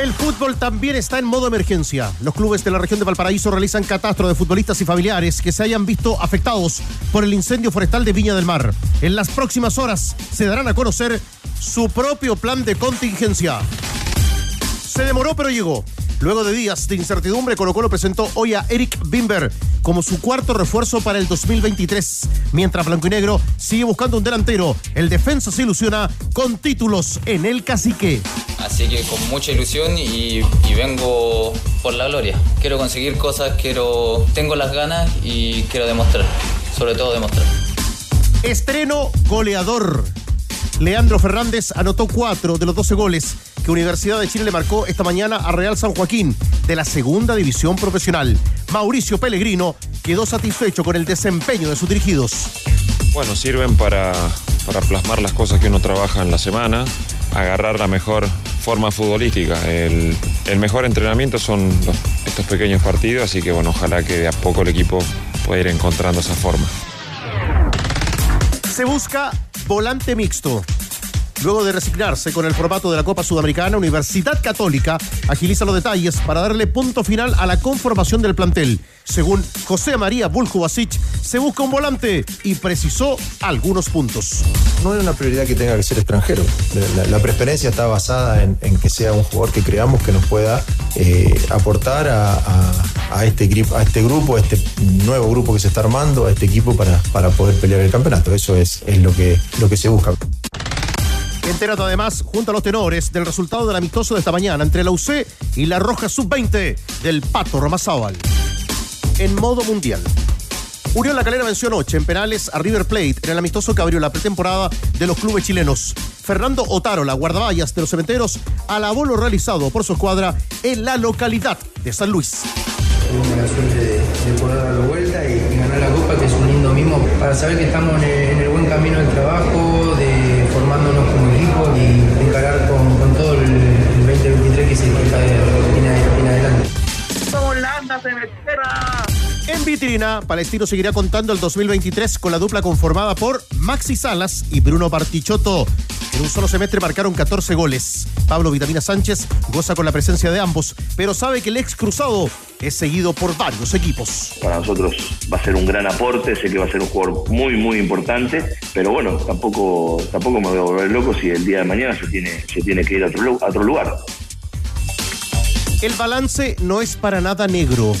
El fútbol también está en modo emergencia. Los clubes de la región de Valparaíso realizan catastro de futbolistas y familiares que se hayan visto afectados por el incendio forestal de Viña del Mar. En las próximas horas se darán a conocer su propio plan de contingencia. Se demoró pero llegó. Luego de días de incertidumbre, Colo Colo presentó hoy a Eric Bimber como su cuarto refuerzo para el 2023. Mientras Blanco y Negro sigue buscando un delantero, el defensa se ilusiona con títulos en el cacique. Así que con mucha ilusión y, y vengo por la gloria. Quiero conseguir cosas, quiero, tengo las ganas y quiero demostrar, sobre todo demostrar. Estreno goleador. Leandro Fernández anotó cuatro de los 12 goles que Universidad de Chile le marcó esta mañana a Real San Joaquín de la segunda división profesional. Mauricio Pellegrino quedó satisfecho con el desempeño de sus dirigidos. Bueno, sirven para, para plasmar las cosas que uno trabaja en la semana, agarrar la mejor forma futbolística. El, el mejor entrenamiento son los- estos pequeños partidos, así que bueno, ojalá que de a poco el equipo pueda ir encontrando esa forma. Se busca volante mixto. Luego de resignarse con el formato de la Copa Sudamericana, Universidad Católica agiliza los detalles para darle punto final a la conformación del plantel. Según José María Buljubasic, se busca un volante y precisó algunos puntos. No es una prioridad que tenga que ser extranjero. La, preferencia está basada en, que sea un jugador que creamos que nos pueda eh, aportar este, a este grupo, a este nuevo grupo que se está armando, a este equipo para, para poder pelear el campeonato. Eso es, es lo, que, lo que se busca. Entérate además, junto a los tenores, del resultado del amistoso de esta mañana entre la UC y la Roja Sub-20 del Pato Ramazábal. En modo mundial. Unión La Calera venció anoche en penales a River Plate en el amistoso que abrió la pretemporada de los clubes chilenos. Fernando Otaro, la guardaballas de los cementeros, alabó lo realizado por su escuadra en la localidad de San Luis. La suerte de, de poder darlo vuelta y, ganar la copa, que es un lindo para saber que estamos en el, en el buen camino del trabajo, formándonos como equipo y encarar con, todo el, el 2023 que se está de- viene, viene adelante. En vitrina, Palestino seguirá contando el 2023 con la dupla conformada por Maxi Salas y Bruno Partichotto. En un solo semestre marcaron 14 goles. Pablo Vitamina Sánchez goza con la presencia de ambos, pero sabe que el ex cruzado es seguido por varios equipos. para nosotros va a ser un gran aporte, sé que va a ser un jugador muy, muy importante, pero bueno, tampoco, tampoco me voy a volver loco si el día de mañana se tiene, se tiene que ir a otro, lu- a otro lugar. El balance no es para nada negro.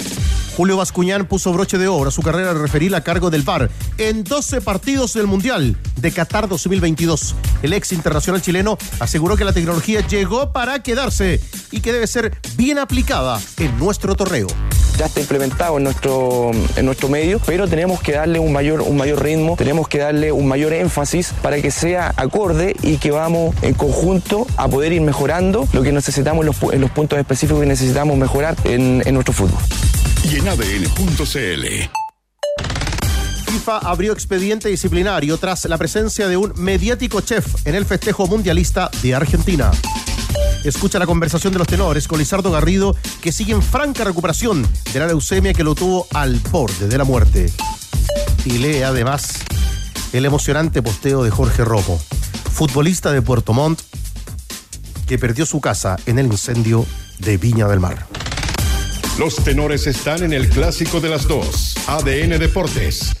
Julio Bascuñán puso broche de oro a su carrera de referir a cargo del VAR en 12 partidos del Mundial de Qatar 2022. El ex internacional chileno aseguró que la tecnología llegó para quedarse y que debe ser bien aplicada en nuestro torneo. ya está implementado en nuestro, en nuestro medio, pero tenemos que darle un mayor, un mayor ritmo, tenemos que darle un mayor énfasis para que sea acorde y que vamos en conjunto a poder ir mejorando lo que necesitamos en los, los puntos específicos que necesitamos mejorar en, en nuestro fútbol. Y en ADN.cl. FIFA abrió expediente disciplinario tras la presencia de un mediático chef en el festejo mundialista de Argentina. Escucha la conversación de los tenores con Lizardo Garrido, que sigue en franca recuperación de la leucemia que lo tuvo al borde de la muerte. Y lee además el emocionante posteo de Jorge Rojo, futbolista de Puerto Montt, que perdió su casa en el incendio de Viña del Mar. Los tenores están en el clásico de las dos. ADN Deportes.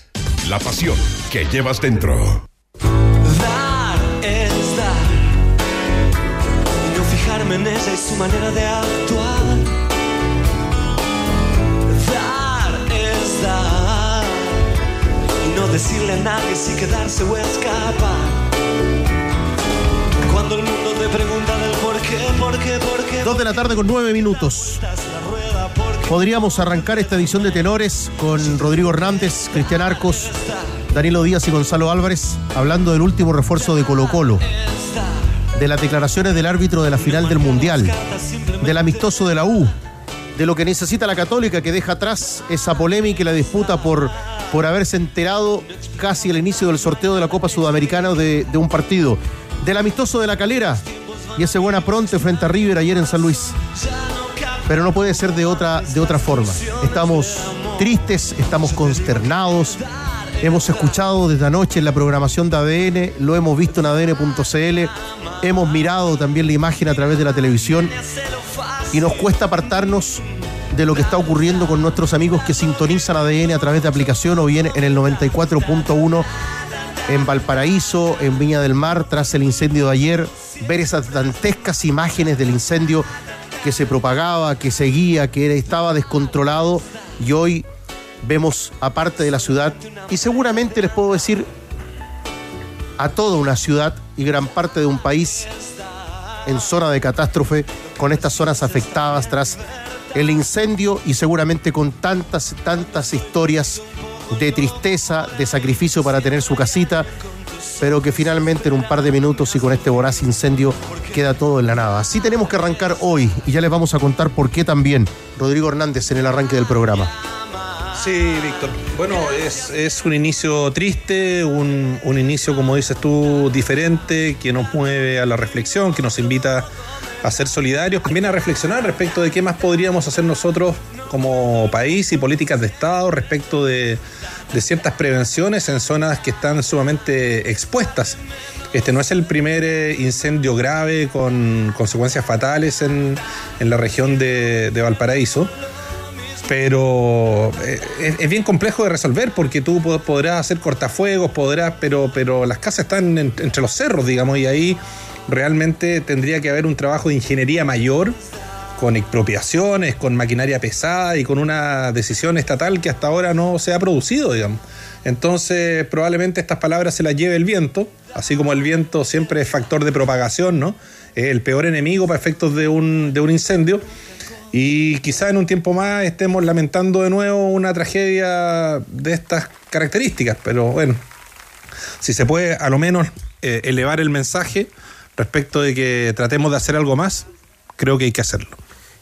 La pasión que llevas dentro. Dar es dar. Y no fijarme en ella y su manera de actuar. Dar es dar. Y no decirle a nadie si quedarse o escapar. Cuando el mundo te pregunta del por qué, por qué, por qué. Dos de la tarde con nueve minutos. Podríamos arrancar esta edición de Tenores con Rodrigo Hernández, Cristian Arcos, Danilo Díaz y Gonzalo Álvarez hablando del último refuerzo de Colo Colo, de las declaraciones del árbitro de la final del Mundial, del amistoso de la U, de lo que necesita la Católica que deja atrás esa polémica y la disputa por, por haberse enterado casi al inicio del sorteo de la Copa Sudamericana de, un partido. del amistoso de la calera y ese buena pronto frente a River ayer en San Luis. Pero no puede ser de otra, de otra forma. Estamos tristes, estamos consternados. Hemos escuchado desde anoche en la programación de ADN, lo hemos visto en ADN.cl, hemos mirado también la imagen a través de la televisión y nos cuesta apartarnos de lo que está ocurriendo con nuestros amigos que sintonizan ADN a través de aplicación o bien en el 94.1 en Valparaíso, en Viña del Mar, tras el incendio de ayer, ver esas dantescas imágenes del incendio que se propagaba, que seguía, que estaba descontrolado y hoy vemos aparte de la ciudad y seguramente les puedo decir a toda una ciudad y gran parte de un país en zona de catástrofe con estas zonas afectadas tras el incendio y seguramente con tantas, tantas historias de tristeza, de sacrificio para tener su casita, pero que finalmente en un par de minutos y con este voraz incendio queda todo en la nada. Así tenemos que arrancar hoy y ya les vamos a contar por qué también. Rodrigo Hernández en el arranque del programa. Sí, Víctor. Bueno, es, un inicio triste, un, un, inicio, como dices tú, diferente, que nos mueve a la reflexión, que nos invita a ser solidarios, también a reflexionar respecto de qué más podríamos hacer nosotros como país y políticas de Estado respecto de, ciertas prevenciones en zonas que están sumamente expuestas. Este no es el primer eh, incendio grave con consecuencias fatales en, la región de, Valparaíso pero eh, es, bien complejo de resolver porque tú podrás hacer cortafuegos, podrás, pero, pero las casas están entre los cerros, digamos, y ahí realmente tendría que haber un trabajo de ingeniería mayor con expropiaciones, con maquinaria pesada y con una decisión estatal que hasta ahora no se ha producido, digamos. Entonces, probablemente estas palabras se las lleve el viento, así como el viento siempre es factor de propagación, ¿no? Es el peor enemigo para efectos de un, de un incendio. Y quizá en un tiempo más estemos lamentando de nuevo una tragedia de estas características, pero bueno, si se puede a lo menos eh, elevar el mensaje respecto de que tratemos de hacer algo más, creo que hay que hacerlo.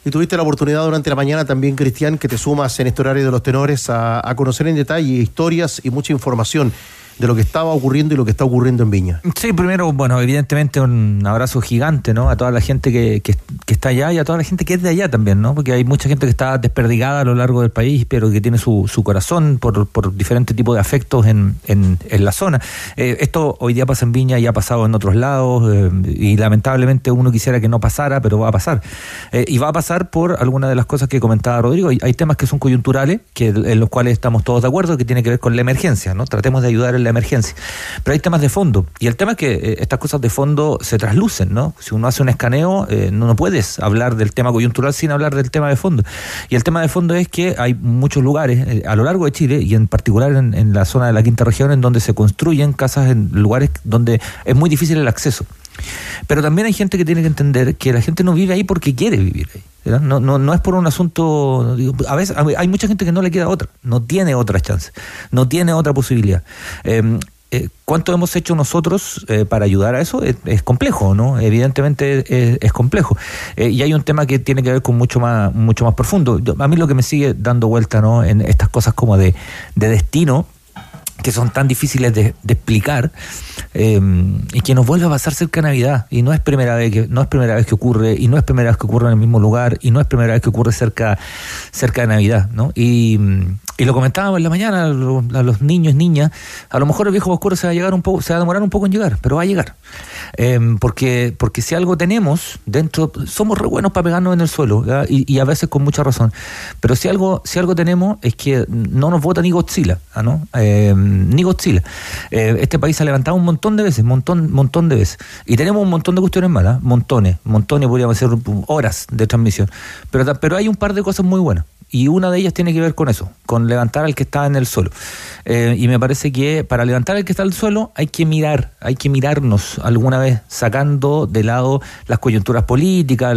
Y tuviste la oportunidad durante la mañana también, Cristian, que te sumas en este horario de los tenores a, a conocer en detalle historias y mucha información de lo que estaba ocurriendo y lo que está ocurriendo en Viña. Sí, primero, bueno, evidentemente un abrazo gigante, ¿no? A toda la gente que, que, está allá y a toda la gente que es de allá también, ¿no? Porque hay mucha gente que está desperdigada a lo largo del país, pero que tiene su, su corazón por, por diferentes tipos de afectos en, en, la zona. Eh, esto hoy día pasa en Viña y ha pasado en otros lados eh, y lamentablemente uno quisiera que no pasara, pero va a pasar. Eh, y va a pasar por algunas de las cosas que comentaba Rodrigo. Hay, hay temas que son coyunturales, que en los cuales estamos todos de acuerdo, que tiene que ver con la emergencia, ¿no? Tratemos de ayudar en la emergencia. Pero hay temas de fondo. Y el tema es que eh, estas cosas de fondo se traslucen, ¿no? Si uno hace un escaneo, eh, no, puedes hablar del tema coyuntural sin hablar del tema de fondo. Y el tema de fondo es que hay muchos lugares eh, a lo largo de Chile y en particular en, en la zona de la quinta región en donde se construyen casas en lugares donde es muy difícil el acceso. Pero también hay gente que tiene que entender que la gente no vive ahí porque quiere vivir ahí. No, no, no es por un asunto. A veces hay mucha gente que no le queda otra, no tiene otra chance, no tiene otra posibilidad. Eh, eh, ¿Cuánto hemos hecho nosotros eh, para ayudar a eso? Es, complejo, ¿no? Evidentemente es, complejo. Eh, y hay un tema que tiene que ver con mucho más, mucho más profundo. a mí lo que me sigue dando vuelta, ¿no? En estas cosas como de, de destino, que son tan difíciles de, explicar y que nos vuelve a pasar cerca de Navidad. Y no es primera vez que no es primera vez que ocurre y no es primera vez que ocurre en el mismo lugar y no es primera vez que ocurre cerca cerca de Navidad no y, y lo comentábamos en la mañana a los, niños, niñas, a lo mejor el viejo oscuro se va a llegar un poco, se va a demorar un poco en llegar, pero va a llegar. Em, porque, porque si algo tenemos dentro, somos re buenos para pegarnos en el suelo, y, a veces con mucha razón. Pero si algo, si algo tenemos es que no nos vota ni Godzilla, ¿ah, ¿no? Em, ni Godzilla. Eh, este país se ha levantado un montón de veces, montón, montón de veces. Y tenemos un montón de cuestiones malas, montones, montones, podríamos hacer horas de transmisión. Pero, pero hay un par de cosas muy buenas y una de ellas tiene que ver con eso, con levantar al que está en el suelo. Eh, y me parece que para levantar al que está en el suelo hay que mirar, hay que mirarnos alguna vez, sacando de lado las coyunturas políticas,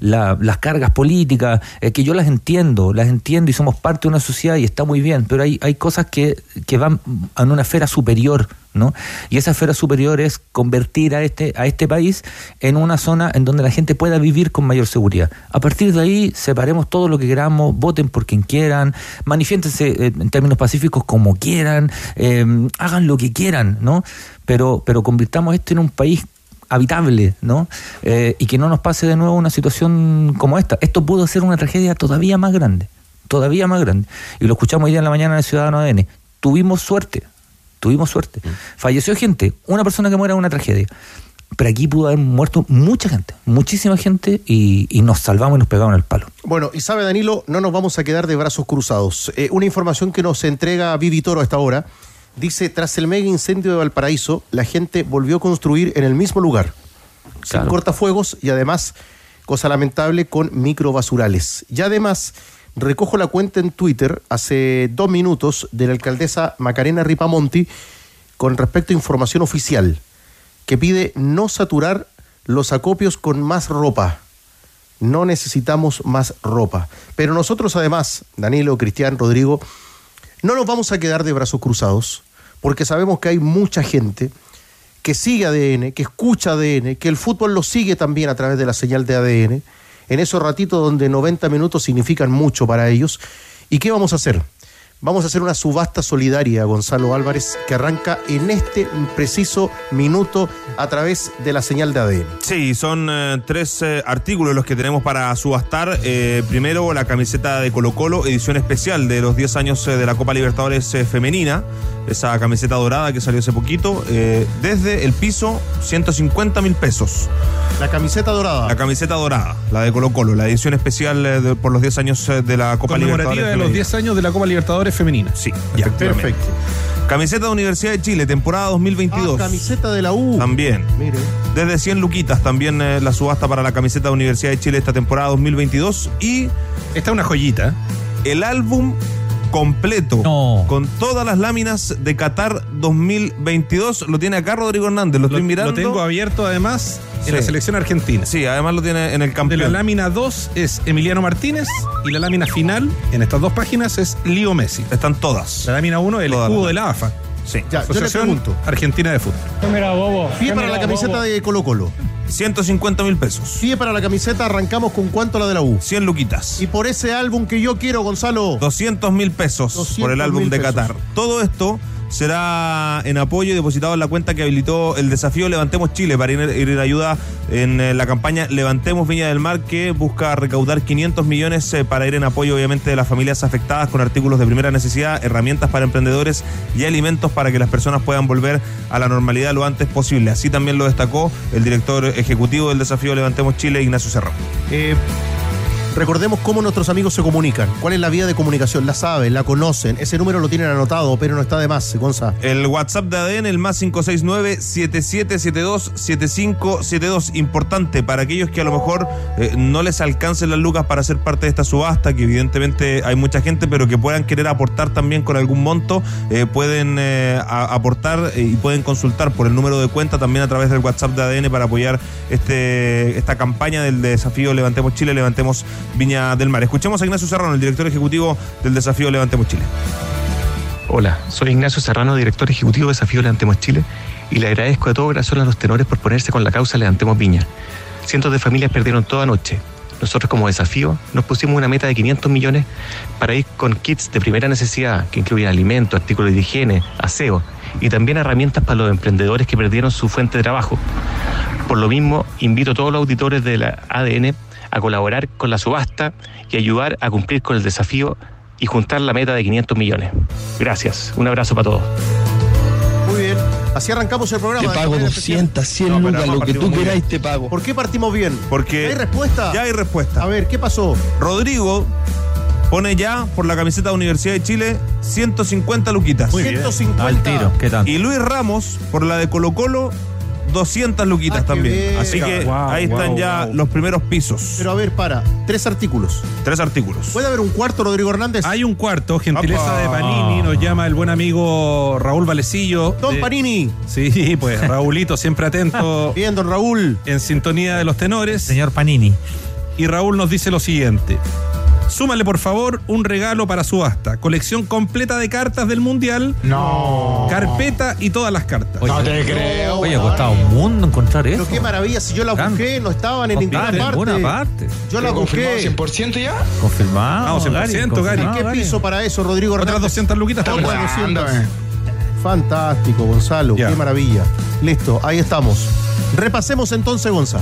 las cargas políticas, eh, que yo las entiendo, las entiendo y somos parte de una sociedad y está muy bien, pero hay, hay cosas que, que van a una esfera superior ¿no? Y esa esfera superior es convertir a este, a este país en una zona en donde la gente pueda vivir con mayor seguridad. A partir de ahí, separemos todo lo que queramos, voten por quien quieran, manifiéntense eh, en términos pacíficos como quieran, eh, hagan lo que quieran, ¿no? Pero, pero convirtamos esto en un país habitable, ¿no? Eh, y que no nos pase de nuevo una situación como esta. Esto pudo ser una tragedia todavía más grande, todavía más grande. Y lo escuchamos hoy día en la mañana en el Ciudadano ADN. Tuvimos suerte, tuvimos suerte. Falleció gente, una persona que muera es una tragedia. Pero aquí pudo haber muerto mucha gente, muchísima gente, y, y nos salvamos y nos pegamos en el palo. Bueno, y sabe Danilo, no nos vamos a quedar de brazos cruzados. Eh, una información que nos entrega Vivi Toro a esta hora. Dice, tras el mega incendio de Valparaíso, la gente volvió a construir en el mismo lugar. Sin cortafuegos y además, cosa lamentable, con microbasurales. Y además, recojo la cuenta en Twitter hace dos minutos de la alcaldesa Macarena Ripamonti con respecto a información oficial que pide no saturar los acopios con más ropa. No necesitamos más ropa. Pero nosotros además, Danilo, Cristian, Rodrigo, no nos vamos a quedar de brazos cruzados, porque sabemos que hay mucha gente que sigue ADN, que escucha ADN, que el fútbol lo sigue también a través de la señal de ADN, en esos ratitos donde 90 minutos significan mucho para ellos. ¿Y qué vamos a hacer? Vamos a hacer una subasta solidaria, Gonzalo Álvarez, que arranca en este preciso minuto a través de la señal de ADN. Sí, son eh, tres eh, artículos los que tenemos para subastar. Eh, primero, la camiseta de Colo Colo, edición especial de los 10 años eh, de la Copa Libertadores eh, femenina. Esa camiseta dorada que salió hace poquito. eh, desde el piso, 150 mil pesos. La camiseta dorada. La camiseta dorada, la de Colo Colo, la edición especial eh, de- por los 10 años eh, de la Copa Libertadores Conmemorativa de los femenina. 10 años de la Copa Libertadores femenina. Sí, ya, Perfecto. Camiseta de Universidad de Chile, temporada 2022. Ah, camiseta de la U. También. Mire. Desde 100 luquitas también eh, la subasta para la camiseta de Universidad de Chile esta temporada 2022. Y Esta es una joyita. el álbum completo No. con todas las láminas de Qatar 2022 lo tiene acá Rodrigo Hernández. Lo, Lo, estoy mirando. lo tengo abierto además en Sí. la selección argentina. Sí, además lo tiene en el De la campeón. lámina 2 es Emiliano Martínez y la lámina final en estas dos páginas es Lío Messi. Están todas. La lámina 1 el Todas escudo de la AFA. Sí. Ya, yo le Asociación pregunto. Argentina de Fútbol. Pie para la camiseta de Colo Colo. 150 mil pesos. Pie para la camiseta, arrancamos con cuánto la de la U. 100 luquitas. Y por ese álbum que yo quiero, Gonzalo. 200 mil pesos 200 por el álbum de pesos. Qatar. Todo esto será en apoyo y depositado en la cuenta que habilitó el desafío Levantemos Chile para ir, en ayuda en eh, la campaña Levantemos Viña del Mar que busca recaudar 500 millones eh, para ir en apoyo obviamente de las familias afectadas con artículos de primera necesidad, herramientas para emprendedores y alimentos para que las personas puedan volver a la normalidad lo antes posible. Así también lo destacó el director ejecutivo del desafío Levantemos Chile, Ignacio Serrano. Eh, recordemos cómo nuestros amigos se comunican. ¿Cuál es la vía de comunicación? La saben, la conocen. Ese número lo tienen anotado, pero no está de más, Gonza. El WhatsApp de ADN, el más 569-7772-7572. Importante para aquellos que a lo mejor eh, no les alcancen las lucas para ser parte de esta subasta, que evidentemente hay mucha gente, pero que puedan querer aportar también con algún monto, eh, pueden eh, aportar y pueden consultar por el número de cuenta también a través del WhatsApp de ADN para apoyar este, esta campaña del desafío Levantemos Chile, Levantemos Viña del Mar. Escuchemos a Ignacio Serrano, el director ejecutivo del desafío Levantemos Chile. Hola, soy Ignacio Serrano, director ejecutivo de Desafío Levantemos Chile, y le agradezco de todo corazón a los tenores por ponerse con la causa Levantemos Viña. Cientos de familias perdieron toda noche. Nosotros como desafío nos pusimos una meta de 500 millones para ir con kits de primera necesidad que incluyen alimentos, artículos de higiene, aseo y también herramientas para los emprendedores que perdieron su fuente de trabajo. Por lo mismo, invito a todos los auditores de la ADN a colaborar con la subasta y ayudar a cumplir con el desafío y juntar la meta de 500 millones. Gracias. Un abrazo para todos. Muy bien. Así arrancamos el programa. Te pago manera especial. 200, 100 No, lucas, lo que tú queráis te pago. ¿Por qué partimos bien? Porque ¿Hay respuesta? ya hay respuesta. A ver, ¿qué pasó? Rodrigo pone ya por la camiseta de Universidad de Chile 150 luquitas. 150. Al tiro, ¿qué tal? Y Luis Ramos por la de Colo Colo 200 luquitas Ah, qué también. bien. Así que Wow, ahí están wow, ya wow. los primeros pisos. Pero a ver, para. Tres artículos. Tres artículos. ¿Puede haber un cuarto, Rodrigo Hernández? Hay un cuarto, gentileza Apa. de Panini, nos llama el buen amigo Raúl Valecillo. Don de- Panini. Sí, pues Raulito siempre atento Bien, don Raúl. en sintonía de los tenores. Señor Panini. Y Raúl nos dice lo siguiente. Súmale por favor un regalo para subasta. Colección completa de cartas del Mundial. No. Carpeta y todas las cartas. Oye, No te creo. Oye, ha costado un mundo encontrar eso. Pero qué maravilla. Si yo la busqué, no estaban en No ninguna parte. ninguna parte. Yo la ¿Confirmado busqué. 100% ya? Confirmado. Vamos, 100%, Gary. ¿Y qué piso para eso, Rodrigo Otras Hernández? 200 luquitas weándome. Fantástico, Gonzalo. Qué maravilla. Listo, ahí estamos. Repasemos entonces, Gonza.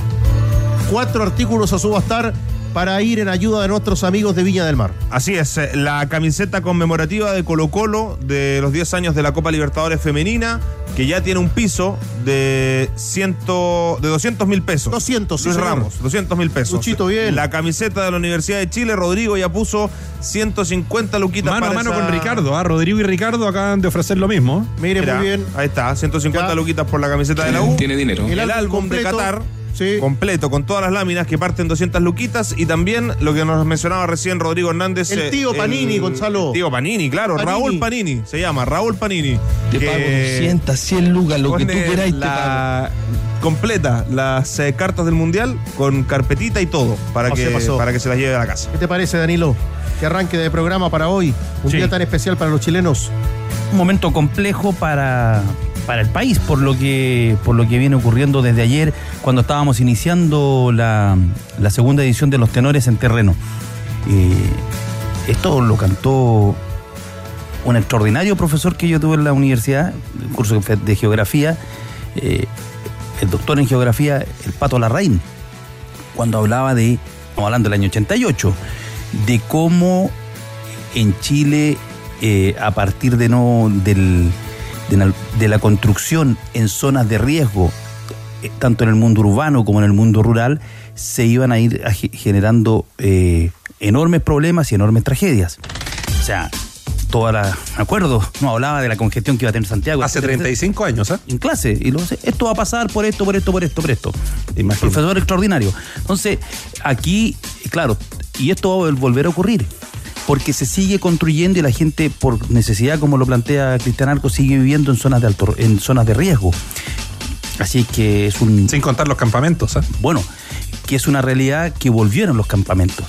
Cuatro artículos a subastar para ir en ayuda de nuestros amigos de Viña del Mar. Así es, eh, la camiseta conmemorativa de Colo Colo de los 10 años de la Copa Libertadores Femenina, que ya tiene un piso de, ciento, de 200 mil pesos. 200, sí, Luis señor. Ramos, 200 mil pesos. Luchito, bien. La camiseta de la Universidad de Chile, Rodrigo ya puso 150 luquitas Mano a para mano esa- con Ricardo, ¿ah? Rodrigo y Ricardo acaban de ofrecer lo mismo. Mire, Mira, muy bien. Ahí está, 150 luquitas por la camiseta de la U. Tiene dinero. El, El álbum álbum de Qatar. Sí. Completo, con todas las láminas que parten 200 luquitas y también lo que nos mencionaba recién Rodrigo Hernández. El eh, tío Panini, Gonzalo. el Tío Panini, claro, Panini. Raúl Panini, se llama Raúl Panini. Te que pago 200, 100 lucas, lo que tú queráis, te la- completa las eh, cartas del mundial con carpetita y todo para No que, para que se las lleve a la casa. ¿Qué te parece, Danilo? Que arranque de programa para hoy. Un Sí. día tan especial para los chilenos. un momento complejo para, para el país por lo que por lo que viene ocurriendo desde ayer cuando estábamos iniciando la, la segunda edición de los tenores en terreno. Eh, esto lo cantó un extraordinario profesor que yo tuve en la universidad, un curso de geografía, eh, el doctor en geografía, el Pato Larraín, cuando hablaba de, estamos hablando del año 88, de cómo en Chile, eh, a partir de, no, del, de, la, de la construcción en zonas de riesgo, eh, tanto en el mundo urbano como en el mundo rural, se iban a ir generando eh, enormes problemas y enormes tragedias. O sea, toda la. Me acuerdo, no hablaba de la congestión que iba a tener Santiago. Hace etcétera, etcétera. 35 años, ¿ah? En clase, y lo esto va a pasar por esto, por esto, por esto, por esto. Profesor extraordinario. Entonces, aquí, claro, y esto va a volver a ocurrir. Porque se sigue construyendo y la gente, por necesidad, como lo plantea Cristian Arco, sigue viviendo en zonas de alto, en zonas de riesgo. Así que es un. Sin contar los campamentos, ¿ah? Bueno, que es una realidad que volvieron los campamentos.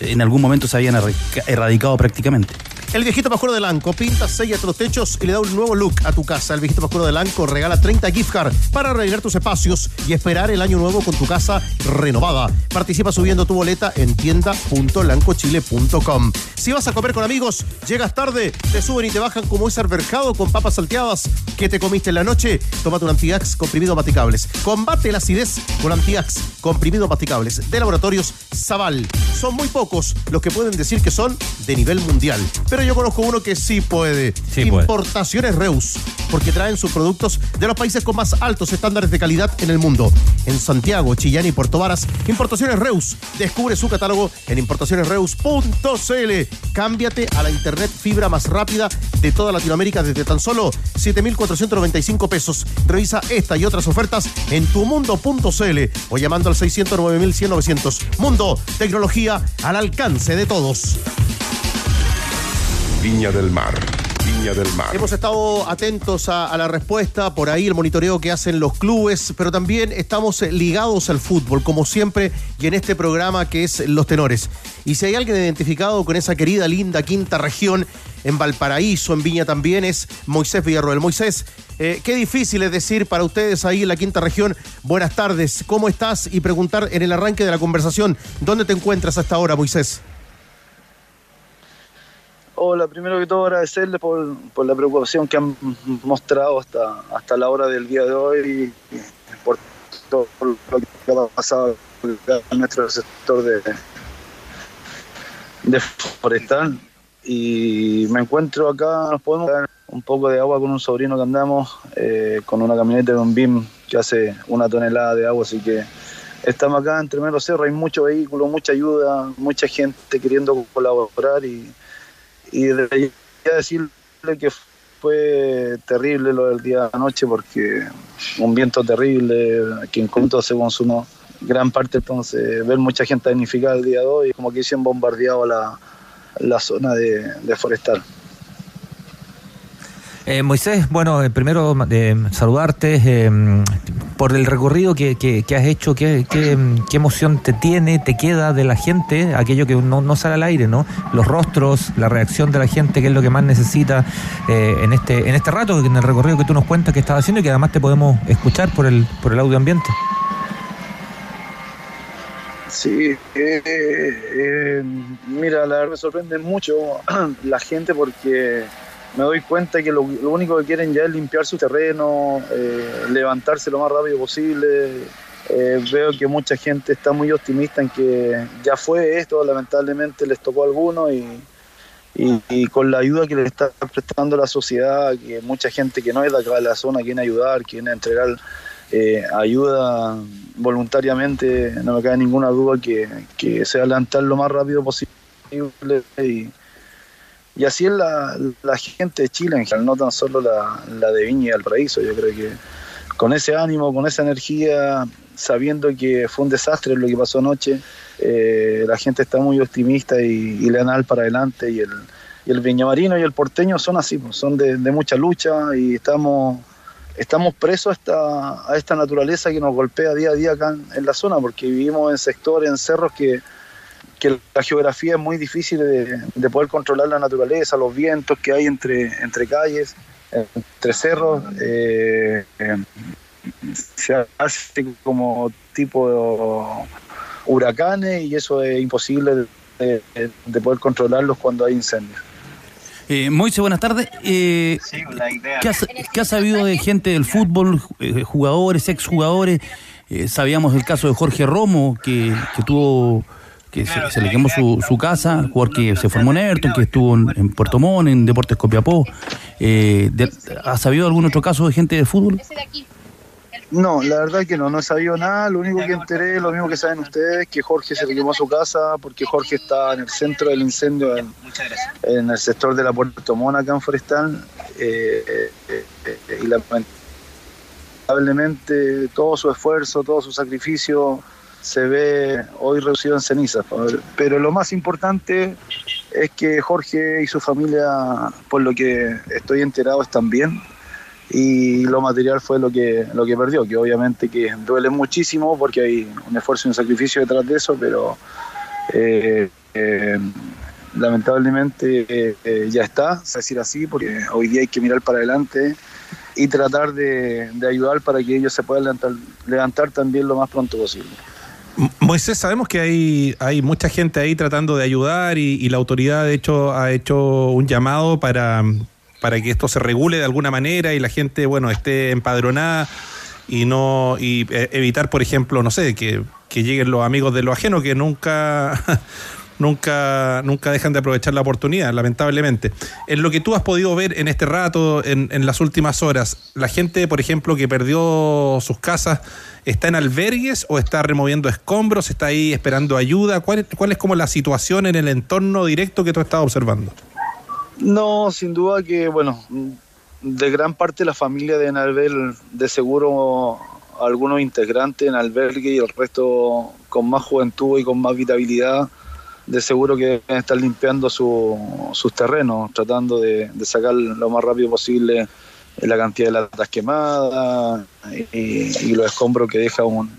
En algún momento se habían erradica- erradicado prácticamente. El viejito Pascuero de Lanco pinta, sella los techos y le da un nuevo look a tu casa. El viejito Pascuero de Lanco regala 30 gift cards para arreglar tus espacios y esperar el año nuevo con tu casa renovada. Participa subiendo tu boleta en tienda.lancochile.com. Si vas a comer con amigos, llegas tarde, te suben y te bajan como ese mercado con papas salteadas que te comiste en la noche. Tómate un Antiax comprimido masticables. Combate la acidez con Antiax comprimido masticables de Laboratorios Zaval. Son muy pocos los que pueden decir que son de nivel mundial. Pero yo conozco uno que sí puede. Sí puede. Importaciones Reus, porque traen sus productos de los países con más altos estándares de calidad en el mundo. En Santiago, Chillán y Puerto Varas, Importaciones Reus. Descubre su catálogo en importacionesreus.cl. Cámbiate a la internet fibra más rápida de toda Latinoamérica desde tan solo 7,495 pesos. Revisa esta y otras ofertas en tumundo.cl o llamando al 609.100 Mundo, tecnología al alcance de todos. Viña del Mar. Viña del Mar. Hemos estado atentos a, la respuesta, por ahí el monitoreo que hacen los clubes, pero también estamos eh, ligados al fútbol, como siempre, y en este programa que es Los Tenores. Y si hay alguien identificado con esa querida, linda quinta región, en Valparaíso, en Viña también, es Moisés Villarroel. Moisés, eh, qué difícil es decir para ustedes ahí en la quinta región, buenas tardes, ¿cómo estás? Y preguntar en el arranque de la conversación, ¿dónde te encuentras hasta ahora, Moisés? Hola, primero que todo agradecerle por, la preocupación que han mostrado hasta, hasta la hora del día de hoy y por todo lo que ha pasado en nuestro sector de, forestal. Y me encuentro acá, nos podemos dar un poco de agua con un sobrino que andamos, eh, con una camioneta de un BIM que hace una tonelada de agua, así que estamos acá entre Mero Cerro, hay mucho vehículo, mucha ayuda, mucha gente queriendo colaborar y y ya decirle que fue terrible lo del día de anoche porque un viento terrible que incluso se consumó gran parte entonces ver mucha gente damnificada el día de hoy como que han bombardeado la, la zona de, de forestal. Eh, Moisés, bueno, eh, primero eh, saludarte eh, por el recorrido que, que- has hecho, ¿qué, qué, qué emoción te tiene, te queda de la gente, aquello que no, no sale al aire, ¿no? Los rostros, la reacción de la gente, que es lo que más necesita eh, en este en este rato, en el recorrido que tú nos cuentas que estás haciendo y que además te podemos escuchar por el, por el audio ambiente. Sí, eh, eh, mira, la verdad me sorprende mucho la gente porque me doy cuenta que lo, lo único que quieren ya es limpiar su terreno, eh, levantarse lo más rápido posible. Eh, veo que mucha gente está muy optimista en que ya fue esto, lamentablemente les tocó a algunos y, con la ayuda que le está prestando la sociedad, que mucha gente que no es de acá de la zona quiere ayudar, quiere entregar eh, ayuda voluntariamente, no me cabe ninguna duda que, que se va a levantar lo más rápido posible y, y así es la, la gente de Chile en general, no tan solo la, la de Viña y Valparaíso. Yo creo que con ese ánimo, con esa energía, sabiendo que fue un desastre lo que pasó anoche, eh, la gente está muy optimista y, y le dan al para adelante. Y el, el viñamarino y el porteño son así, pues, son de, mucha lucha y estamos, estamos presos a esta, a esta naturaleza que nos golpea día a día acá en la zona, porque vivimos en sectores, en cerros que que la geografía es muy difícil de, de poder controlar la naturaleza, los vientos que hay entre, entre calles, entre cerros, eh, eh, se hace como tipo huracanes y eso es imposible de, de poder controlarlos cuando hay incendios. Eh, Moise, buenas tardes. Eh, ¿qué, has, qué has sabido de gente del fútbol, eh, jugadores, exjugadores? Eh, sabíamos el caso de Jorge Romo, que, que tuvo que se, se le quemó su, su casa, jugador que se formó en Everton, que estuvo en, en Puerto Montt, en Deportes Copiapó. Eh, de- ¿Has sabido algún otro caso de gente de fútbol? No, la verdad que no, no he sabido nada. Lo único que enteré, lo mismo que saben ustedes, que Jorge se le quemó su casa porque Jorge está en el centro del incendio, en, en el sector de la Puerto Mona, acá en Forestal. eh, eh, eh, y lamentablemente todo su esfuerzo, todo su sacrificio se ve hoy reducido en cenizas. Pero lo más importante es que Jorge y su familia, por lo que estoy enterado, están bien y lo material fue lo que lo que perdió, que obviamente que duele muchísimo porque hay un esfuerzo y un sacrificio detrás de eso, pero eh, eh, lamentablemente eh, ya está, es decir así, porque hoy día hay que mirar para adelante y tratar de, de ayudar para que ellos se puedan levantar también lo más pronto posible. Moisés, sabemos que hay, hay mucha gente ahí tratando de ayudar y, y la autoridad de hecho ha hecho un llamado para, para que esto se regule de alguna manera y la gente, bueno, esté empadronada y no y eh, evitar, por ejemplo, no sé, que, que lleguen los amigos de lo ajeno que nunca nunca nunca dejan de aprovechar la oportunidad, lamentablemente. En lo que tú has podido ver en este rato, en, en las últimas horas, la gente, por ejemplo, que perdió sus casas, ¿está en albergues o está removiendo escombros? ¿Está ahí esperando ayuda? ¿Cuál, cuál es como la situación en el entorno directo que tú estás observando? No, sin duda que, bueno, de gran parte de la familia deben haber de seguro algunos integrantes en albergue y el resto con más juventud y con más vitabilidad, de seguro que deben estar limpiando su- sus terrenos, tratando de, de sacar lo más rápido posible la cantidad de latas quemadas y, los escombros que deja un,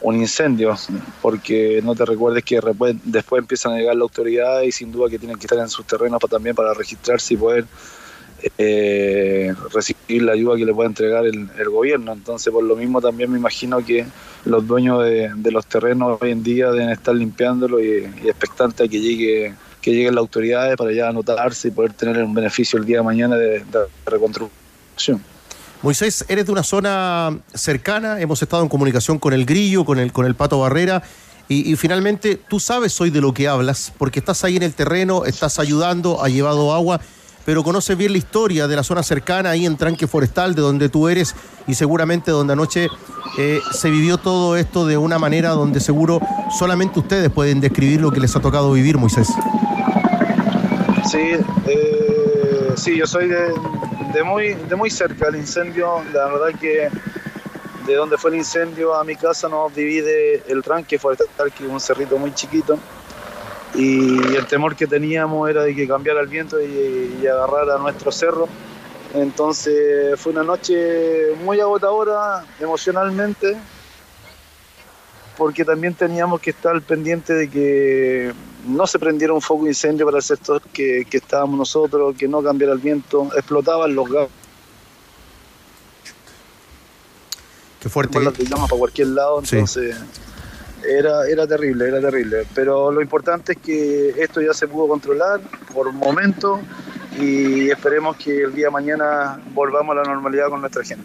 un incendio, porque no te recuerdes que después, empiezan a llegar la autoridad y sin duda que tienen que estar en sus terrenos también para registrarse y poder eh, recibir la ayuda que le puede entregar el, gobierno. Entonces, por lo mismo también me imagino que los dueños de, de los terrenos hoy en día deben estar limpiándolo y, y expectantes a que llegue que lleguen las autoridades para ya anotarse y poder tener un beneficio el día de mañana de, de reconstrucción. Moisés, eres de una zona cercana, hemos estado en comunicación con el Grillo, con el, con el Pato Barrera, y, y finalmente tú sabes hoy de lo que hablas, porque estás ahí en el terreno, estás ayudando, ha llevado agua, pero conoces bien la historia de la zona cercana, ahí en Tranque Forestal, de donde tú eres, y seguramente donde anoche eh, se vivió todo esto de una manera donde seguro solamente ustedes pueden describir lo que les ha tocado vivir, Moisés. Sí, eh, sí, yo soy de, muy, de muy cerca del incendio. La verdad que de donde fue el incendio a mi casa nos divide el tranque forestal, que es un cerrito muy chiquito. Y el temor que teníamos era de que cambiara el viento y, y agarrara nuestro cerro. Entonces fue una noche muy agotadora emocionalmente, porque también teníamos que estar pendiente de que no se prendiera un foco de incendio para el sector que, que estábamos nosotros, que no cambiara el viento, explotaban los gas. Qué fuerte. Las llamas para cualquier lado, Sí. Era, era terrible, era terrible. Pero lo importante es que esto ya se pudo controlar por momentos y esperemos que el día de mañana volvamos a la normalidad con nuestra gente.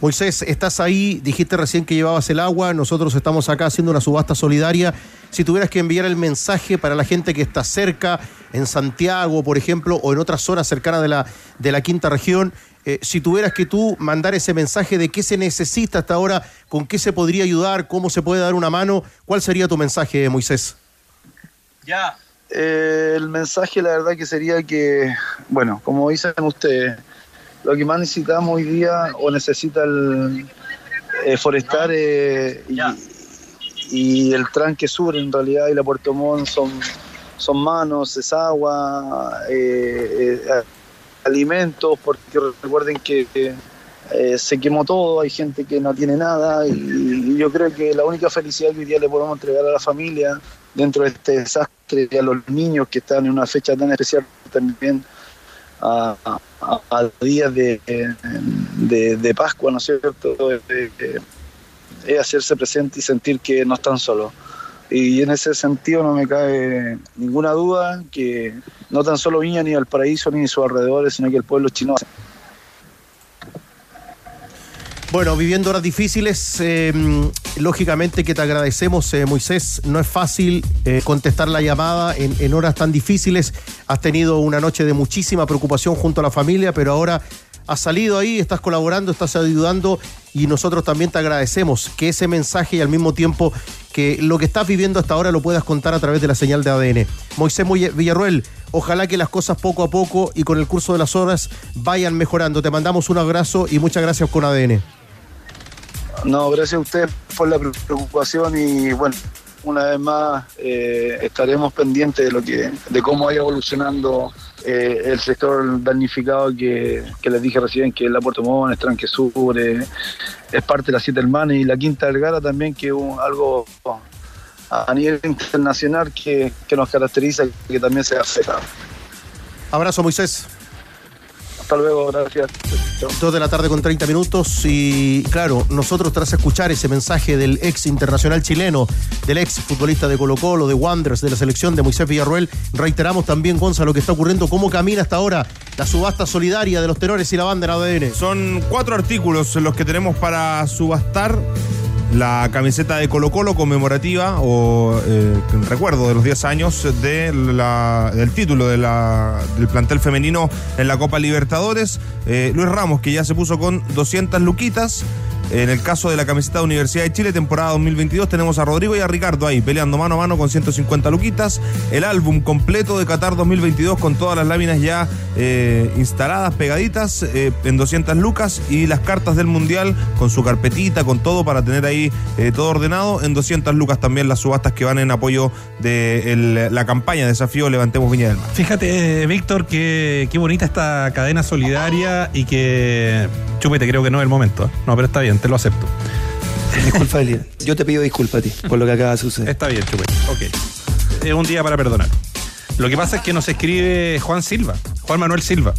Moisés, estás ahí, dijiste recién que llevabas el agua, nosotros estamos acá haciendo una subasta solidaria. Si tuvieras que enviar el mensaje para la gente que está cerca, en Santiago, por ejemplo, o en otras zonas cercanas de la, de la quinta región, eh, si tuvieras que tú mandar ese mensaje de qué se necesita hasta ahora, con qué se podría ayudar, cómo se puede dar una mano, ¿cuál sería tu mensaje, Moisés? Ya. Eh, el mensaje, la verdad, que sería que, bueno, como dicen ustedes, lo que más necesitamos hoy día o necesita el eh, Forestar eh, y, y el Tranque Sur, en realidad, y la Puerto Montt son, son manos, es agua, eh, eh, alimentos, porque recuerden que eh, se quemó todo, hay gente que no tiene nada y, yo creo que la única felicidad que hoy día le podemos entregar a la familia dentro de este desastre y a los niños que están en una fecha tan especial también a, a, días de, de, de Pascua, ¿no es cierto? Es hacerse presente y sentir que no están solos. Y en ese sentido no me cabe ninguna duda que no tan solo Viña ni Valparaíso ni sus alrededores, sino que el pueblo chino Bueno, viviendo horas difíciles, eh, lógicamente que te agradecemos, eh, Moisés. No es fácil eh, contestar la llamada en, en horas tan difíciles. Has tenido una noche de muchísima preocupación junto a la familia, pero ahora has salido ahí, estás colaborando, estás ayudando y nosotros también te agradecemos que ese mensaje y al mismo tiempo que lo que estás viviendo hasta ahora lo puedas contar a través de la señal de ADN. Moisés Villarruel, ojalá que las cosas poco a poco y con el curso de las horas vayan mejorando. Te mandamos un abrazo y muchas gracias con ADN. No, gracias a ustedes por la preocupación y bueno, una vez más eh, estaremos pendientes de lo que, de cómo vaya evolucionando eh, el sector damnificado que, que les dije recién, que es la Puerto Montt, Tranque Sur, eh, es parte de las Siete Hermanas y la Quinta Vergara también, que es algo a nivel internacional que, que nos caracteriza y que también se afecta. Abrazo, Moisés. Hasta luego, gracias. Dos de la tarde con 30 minutos y claro, nosotros tras escuchar ese mensaje del ex internacional chileno, del ex futbolista de Colo Colo, de Wanderers, de la selección de Moisés Villarruel, reiteramos también, Gonzalo, lo que está ocurriendo, cómo camina hasta ahora la subasta solidaria de los tenores y la banda en ADN. Son cuatro artículos los que tenemos para subastar. La camiseta de Colo Colo conmemorativa o eh, recuerdo de los 10 años de la- del título del plantel femenino en la Copa Libertadores. Eh, Luis Ramos, que ya se puso con 200 luquitas. En el caso de la camiseta de Universidad de Chile, temporada 2022, tenemos a Rodrigo y a Ricardo ahí peleando mano a mano con 150 luquitas. El álbum completo de Qatar 2022 con todas las láminas ya eh, instaladas, pegaditas eh, en 200 lucas y las cartas del Mundial con su carpetita, con todo para tener ahí eh, todo ordenado. En 200 lucas también las subastas que van en apoyo de la campaña de desafío Levantemos Viña del Mar. Fíjate, Víctor, que qué bonita esta cadena solidaria y que. Chupete, creo que no es el momento. No, pero está bien, te lo acepto. Disculpa, Elia. Yo te pido disculpas a ti por lo que acaba de suceder. Está bien, Chupete. Ok. Es un día para perdonar. Lo que pasa es que nos escribe Juan Silva, Juan Manuel Silva,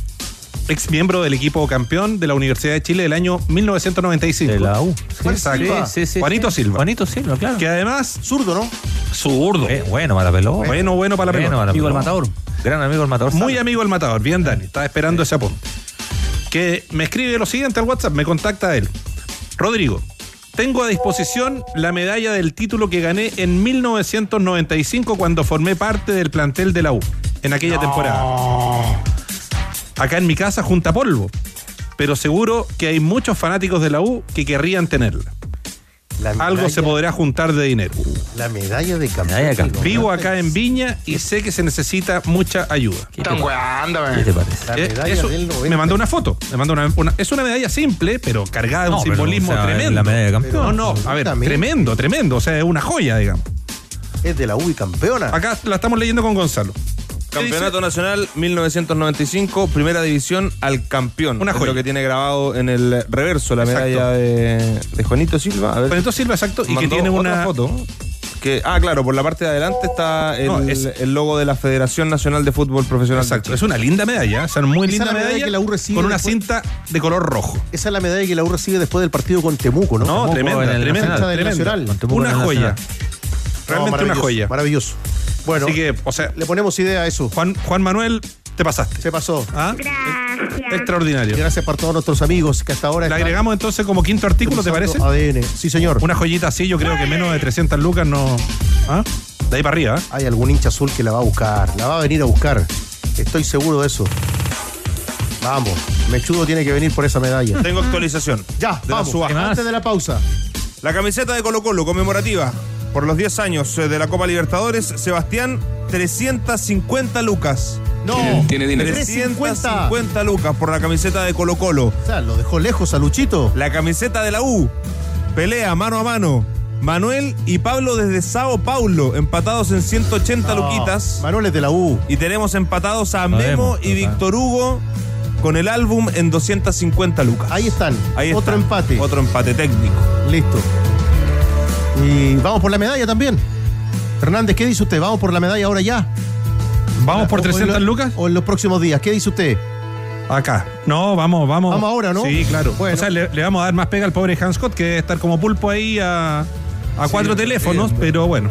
ex miembro del equipo campeón de la Universidad de Chile del año 1995. De la U. Sí, Exacto. sí, sí, sí, Juanito sí. Silva. Juanito Silva, claro. Que además. Zurdo, ¿no? Zurdo. Eh, bueno para la pelota. Bueno, bueno para la Bueno pelota. para la Amigo del pelota. matador. Gran amigo del matador. Muy amigo del matador. Bien, Dani. Estaba esperando ese apunte. Que me escribe lo siguiente al WhatsApp. Me contacta él. Rodrigo. Tengo a disposición la medalla del título que gané en 1995 cuando formé parte del plantel de la U en aquella temporada. Acá en mi casa junta polvo, pero seguro que hay muchos fanáticos de la U que querrían tenerla. Algo medalla- se podrá juntar de dinero. La medalla de campeón. Vivo acá en Viña y sé que se necesita mucha ayuda. Están ¿Qué te parece? La Eh, medalla eso, del 90. me mandó una foto. Me mandó una, una- es una medalla simple, pero cargada de un pero, simbolismo o sea, tremendo. la medalla de campeón. No, no, a ver, tremendo, tremendo. O sea, es una joya, digamos. Es de la U y campeona. Acá la estamos leyendo con Gonzalo. Campeonato Nacional 1995, primera división al campeón. Una Es joya. lo que tiene grabado en el reverso la Exacto. medalla de, de Juanito Silva. A ver. Juanito Silva, exacto, y que tiene una foto. Que, ah, claro, por la parte de adelante está el, No, es- el logo de la Federación Nacional de Fútbol Profesional. Exacto, es una linda medalla, o sea, muy Esa linda medalla medalla que la U recibe con una después- cinta de color rojo. Esa es la medalla que la U recibe después del partido con Temuco, ¿no? No, Temuco tremenda, tremenda, Nacional. tremenda. Nacional. Con Temuco Una joya. Realmente una joya. Maravilloso. Bueno, Así que, o sea, le ponemos idea a eso. Juan, Juan Manuel, Te pasaste. Se pasó. ¿Ah? Extraordinario. Gracias por todos nuestros amigos que hasta ahora Le agregamos entonces como quinto artículo, ¿te parece? ADN. Sí, señor. Una joyita así, yo creo que menos de 300 lucas no. ¿Ah? De ahí para arriba. ¿eh? Hay algún hincha azul que la va a buscar, la va a venir a buscar. Estoy seguro de eso. Vamos, Mechudo tiene que venir por esa medalla. Tengo actualización. Ya, vamos, antes de la pausa. La camiseta de Colo Colo conmemorativa por los 10 años eh, de la Copa Libertadores, Sebastián, 350 lucas. No, Tiene dinero. 350 lucas por la camiseta de Colo Colo. O sea, lo dejó lejos a Luchito. La camiseta de la U. Pelea mano a mano. Manuel y Pablo desde Sao Paulo, empatados en 180 No, luquitas. Manuel es de la U. Y tenemos empatados a Memo y. Víctor Hugo con el álbum en 250 lucas. Ahí están. Ahí Otro empate. Otro empate técnico. Listo. Y vamos por la medalla también. Hernández, ¿qué dice usted? ¿Vamos por la medalla ahora ya? ¿Vamos por O- o en 300 lo- lucas? ¿O en los próximos días? ¿Qué dice usted? Acá. No, vamos, vamos. Vamos ahora, ¿no? Sí, claro. Bueno. O sea, le, le vamos a dar más pega al pobre Hans Scott que debe estar como pulpo ahí a, a cuatro teléfonos, pero bueno,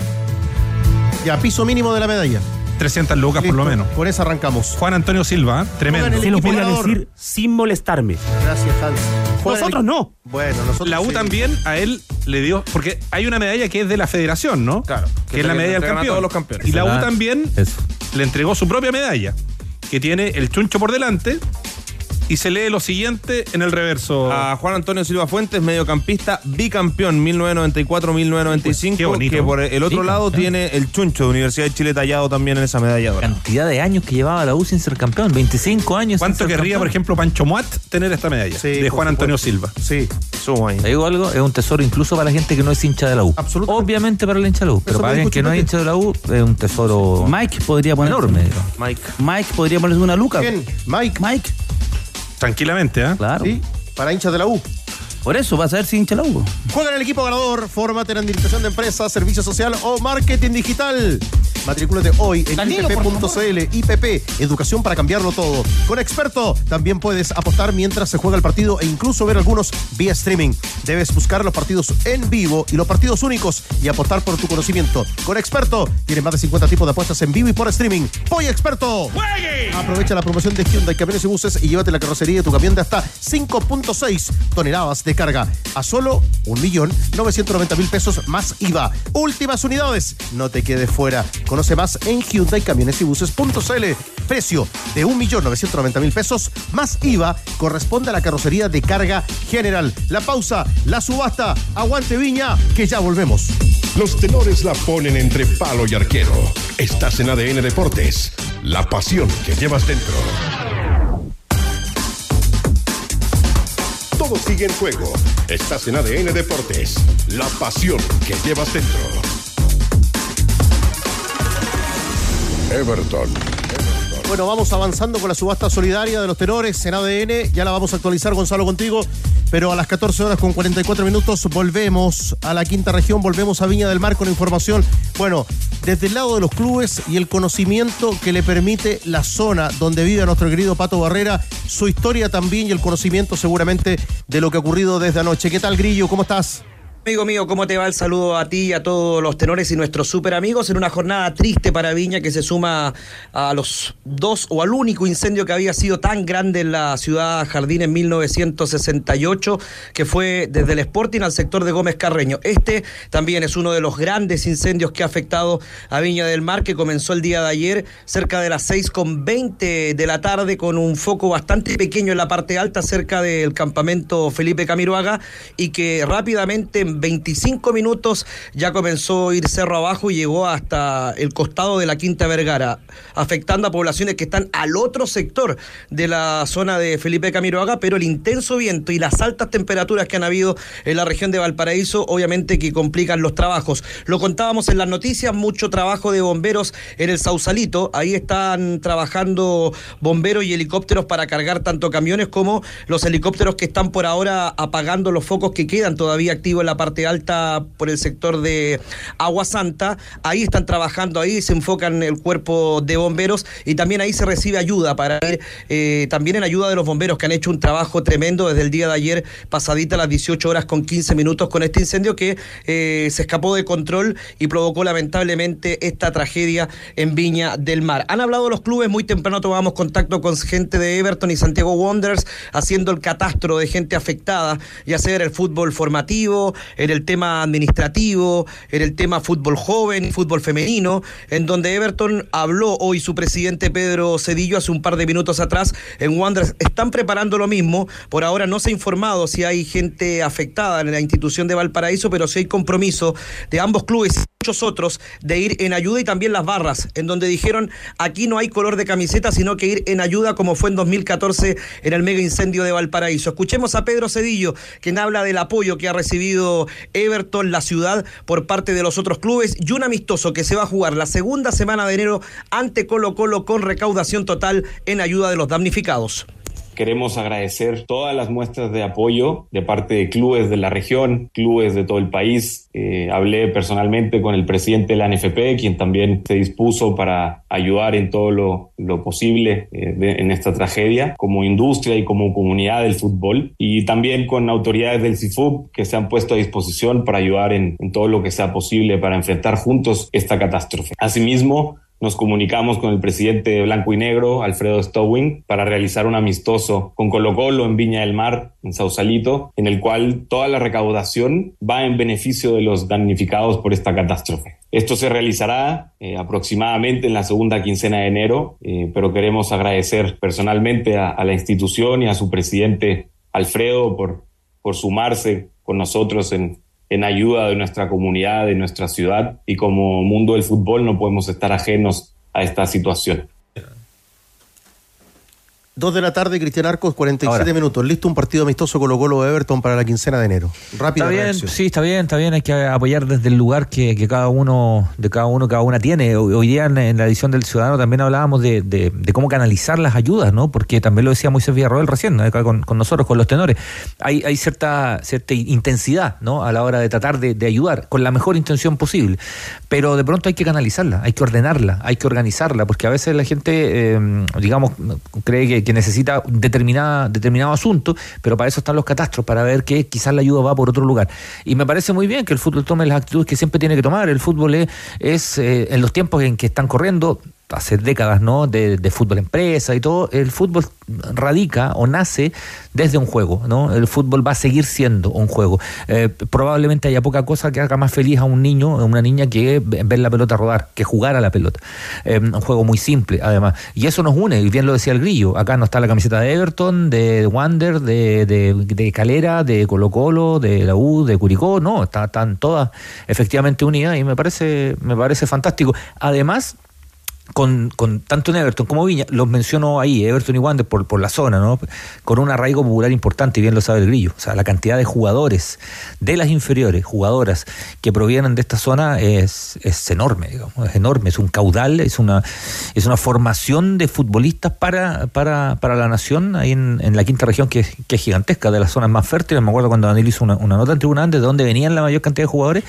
Ya, piso mínimo de la medalla. 300 lucas por lo menos. Con esa arrancamos. Juan Antonio Silva, ¿eh? tremendo. Se los voy a equiparador. decir sin molestarme. Gracias, Hans. Nosotros el- no. Bueno, nosotros La U sí. también a él le dio, porque hay una medalla que es de la federación, ¿no? Claro, Que, que es la medalla del a campeón. todos los campeones. Y la U también Eso. le entregó su propia medalla, que tiene el chuncho por delante y se lee lo siguiente en el reverso. A Juan Antonio Silva Fuentes, mediocampista, bicampeón 1994-1995, Qué bonito. que por el otro Sí, lado campeón. tiene el chuncho de Universidad de Chile tallado también en esa medalla. Cantidad de años que llevaba la U sin ser campeón. 25 años. sin ¿Cuánto ser querría, campeón. por ejemplo, Pancho Moat tener esta medalla Sí, de Juan Antonio. Silva? Sí. Suma ahí. Te digo algo, es un tesoro incluso para la gente que no es hincha de la U. Absolutamente. Obviamente para el hincha de la U, pero Eso para alguien que no es hincha de la U es un tesoro Mike podría poner. enorme. Mike. Mike podría ponerse una luca. Bien, Mike. Mike. Tranquilamente, ¿ah? Claro. Sí, para hinchas de la U. Por eso, vas a ver si hincha la U. Juega en el equipo ganador, fórmate en administración de empresas, servicio social o marketing digital. Matricúlate hoy en ipp.cl. IPP, educación para cambiarlo todo. Con Experto también puedes apostar mientras se juega el partido e incluso ver algunos vía streaming. Debes buscar los partidos en vivo y los partidos únicos y apostar por tu conocimiento. Con Experto tienes más de 50 tipos de apuestas en vivo y por streaming. ¡Voy Experto! Aprovecha la promoción de Hyundai Camiones y Buses y llévate la carrocería de tu camión de hasta 5.6 toneladas de carga a solo 1.990.000 pesos más IVA. Últimas unidades. No te quedes fuera. Conoce más en Hyundai Camiones y Buses.cl. Precio de 1.990.000 pesos más IVA corresponde a la carrocería de carga general. La pausa, la subasta. Aguante Viña, que ya volvemos. Los tenores la ponen entre palo y arquero. Estás en ADN Deportes. La pasión que llevas dentro. Todo sigue en juego. Estás en ADN Deportes. La pasión que llevas dentro. Everton. Bueno, vamos avanzando con la subasta solidaria de los tenores en ADN. Ya la vamos a actualizar, Gonzalo, contigo. Pero a las 14 horas con 44 minutos volvemos a la quinta región, volvemos a Viña del Mar con información. Bueno, desde el lado de los clubes y el conocimiento que le permite la zona donde vive nuestro querido Pato Barrera, su historia también y el conocimiento seguramente de lo que ha ocurrido desde anoche. ¿Qué tal, Grillo? ¿Cómo estás? Amigo mío, ¿cómo te va? El saludo a ti y a todos los tenores y nuestros super amigos en una jornada triste para Viña que se suma a los dos o al único incendio que había sido tan grande en la ciudad Jardín en 1968, que fue desde el Sporting al sector de Gómez Carreño. Este también es uno de los grandes incendios que ha afectado a Viña del Mar, que comenzó el día de ayer cerca de las 6 con 20 de la tarde con un foco bastante pequeño en la parte alta cerca del campamento Felipe Camiroaga y que rápidamente en 25 minutos ya comenzó a ir cerro abajo y llegó hasta el costado de la Quinta Vergara, afectando a poblaciones que están al otro sector de la zona de Felipe Camiroaga, pero el intenso viento y las altas temperaturas que han habido en la región de Valparaíso, obviamente que complican los trabajos. Lo contábamos en las noticias, mucho trabajo de bomberos en el Sausalito, ahí están trabajando bomberos y helicópteros para cargar tanto camiones como los helicópteros que están por ahora apagando los focos que quedan todavía activos en la parte parte alta por el sector de Agua Santa. Ahí están trabajando, ahí se enfocan el cuerpo de bomberos y también ahí se recibe ayuda para ir eh, también en ayuda de los bomberos que han hecho un trabajo tremendo desde el día de ayer, pasadita las 18 horas con 15 minutos con este incendio que eh, se escapó de control y provocó lamentablemente esta tragedia en Viña del Mar. Han hablado los clubes, muy temprano tomamos contacto con gente de Everton y Santiago Wanderers haciendo el catastro de gente afectada, ya sea el fútbol formativo, en el tema administrativo, en el tema fútbol joven, fútbol femenino, en donde Everton habló hoy su presidente Pedro Cedillo hace un par de minutos atrás en Wanderers. Están preparando lo mismo, por ahora no se ha informado si hay gente afectada en la institución de Valparaíso, pero sí hay compromiso de ambos clubes muchos otros de ir en ayuda y también las barras, en donde dijeron aquí no hay color de camiseta, sino que ir en ayuda como fue en 2014 en el mega incendio de Valparaíso. Escuchemos a Pedro Cedillo, quien habla del apoyo que ha recibido Everton, la ciudad, por parte de los otros clubes y un amistoso que se va a jugar la segunda semana de enero ante Colo Colo con recaudación total en ayuda de los damnificados. Queremos agradecer todas las muestras de apoyo de parte de clubes de la región, clubes de todo el país. Eh, hablé personalmente con el presidente de la NFP, quien también se dispuso para ayudar en todo lo, lo posible eh, de- en esta tragedia, como industria y como comunidad del fútbol. Y también con autoridades del CIFUB que se han puesto a disposición para ayudar en, en todo lo que sea posible para enfrentar juntos esta catástrofe. Asimismo, nos comunicamos con el presidente de Blanco y Negro, Alfredo Stowing, para realizar un amistoso con Colo Colo en Viña del Mar, en Sausalito, en el cual toda la recaudación va en beneficio de los damnificados por esta catástrofe. Esto se realizará eh, aproximadamente en la segunda quincena de enero, eh, pero queremos agradecer personalmente a, a la institución y a su presidente Alfredo por, por sumarse con nosotros en, en ayuda de nuestra comunidad, de nuestra ciudad, y como mundo del fútbol no podemos estar ajenos a esta situación. Dos de la tarde, Cristian Arcos, 47 Ahora. minutos. Listo un partido amistoso Colo Colo Everton para la quincena de enero. Rápida Está bien, reacción. sí, está bien, está bien. Hay que apoyar desde el lugar que, que cada uno, de cada uno, cada una tiene. Hoy, día en, en la edición del Ciudadano también hablábamos de, de- de cómo canalizar las ayudas, ¿no? Porque también lo decía Moisés Villarroel recién, ¿no? Acá con, con nosotros, con los tenores. Hay, hay cierta, cierta intensidad, ¿no? A la hora de tratar de, de ayudar con la mejor intención posible. Pero de pronto hay que canalizarla, hay que ordenarla, hay que organizarla, porque a veces la gente, eh, digamos, cree que, que necesita determinada, determinado asunto, pero para eso están los catastros, para ver que quizás la ayuda va por otro lugar. Y me parece muy bien que el fútbol tome las actitudes que siempre tiene que tomar. El fútbol es, es, eh, en los tiempos en que están corriendo, hace décadas, ¿no? De, fútbol empresa y todo, el fútbol radica o nace desde un juego, ¿no? El fútbol va a seguir siendo un juego. Eh, probablemente haya poca cosa que haga más feliz a un niño, a una niña, que ver la pelota rodar, que jugar a la pelota. Eh, un juego muy simple, además. Y eso nos une, y bien lo decía el grillo. Acá no está la camiseta de Everton, de Wander, de, de, Calera, de Colo Colo, de la U, de Curicó, no, está- están todas efectivamente unidas y me parece, me parece fantástico. Además, con, con tanto en Everton como Viña, los menciono ahí, Everton y Wander por, por la zona, ¿no? Con un arraigo popular importante, y bien lo sabe el grillo. O sea, la cantidad de jugadores de las inferiores, jugadoras que provienen de esta zona es, es enorme, digamos, es enorme, es un caudal, es una, es una formación de futbolistas para, para, para la nación ahí en, en la quinta región que, es- que es gigantesca, de las zonas más fértiles. Me acuerdo cuando Daniel hizo una, una nota en tribuna antes de dónde venían la mayor cantidad de jugadores.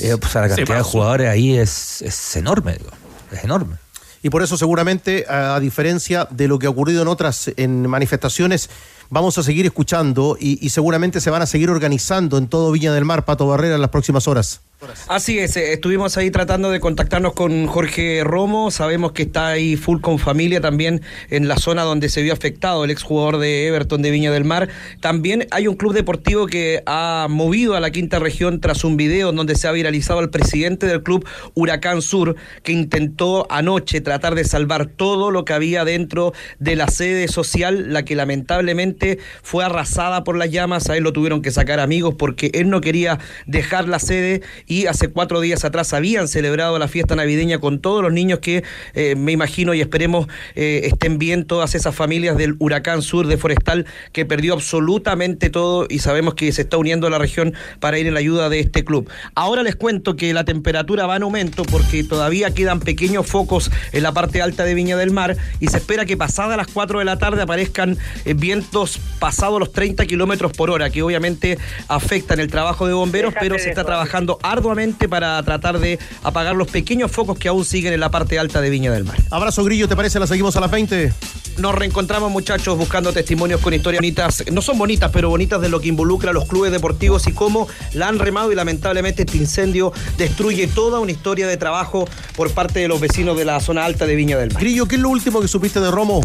Eh, pues, la Se cantidad de jugadores ahí es, es enorme, digo, es enorme. Y por eso seguramente, a, diferencia de lo que ha ocurrido en otras en manifestaciones, vamos a seguir escuchando y, y seguramente se van a seguir organizando en todo Viña del Mar, Pato Barrera, en las próximas horas. Así es, eh, estuvimos ahí tratando de contactarnos con Jorge Romo, sabemos que está ahí full con familia también en la zona donde se vio afectado el exjugador de Everton de Viña del Mar. También hay un club deportivo que ha movido a la quinta región tras un video en donde se ha viralizado al presidente del club Huracán Sur, que intentó anoche tratar de salvar todo lo que había dentro de la sede social, la que lamentablemente fue arrasada por las llamas, a él lo tuvieron que sacar amigos porque él no quería dejar la sede hace cuatro días atrás habían celebrado la fiesta navideña con todos los niños que eh, me imagino y esperemos eh, estén bien todas esas familias del huracán sur de Forestal que perdió absolutamente todo y sabemos que se está uniendo a la región para ir en la ayuda de este club. Ahora les cuento que la temperatura va en aumento porque todavía quedan pequeños focos en la parte alta de Viña del Mar y se espera que pasadas las 4 de la tarde aparezcan eh, vientos pasados los 30 kilómetros por hora, que obviamente afectan el trabajo de bomberos, pero se está trabajando arduamente para tratar de apagar los pequeños focos que aún siguen en la parte alta de Viña del Mar. Abrazo Grillo, ¿te parece? La seguimos a las 20. Nos reencontramos muchachos buscando testimonios con historias bonitas, no son bonitas, pero bonitas de lo que involucra a los clubes deportivos y cómo la han remado y lamentablemente este incendio destruye toda una historia de trabajo por parte de los vecinos de la zona alta de Viña del Mar. Grillo, ¿qué es lo último que supiste de Romo?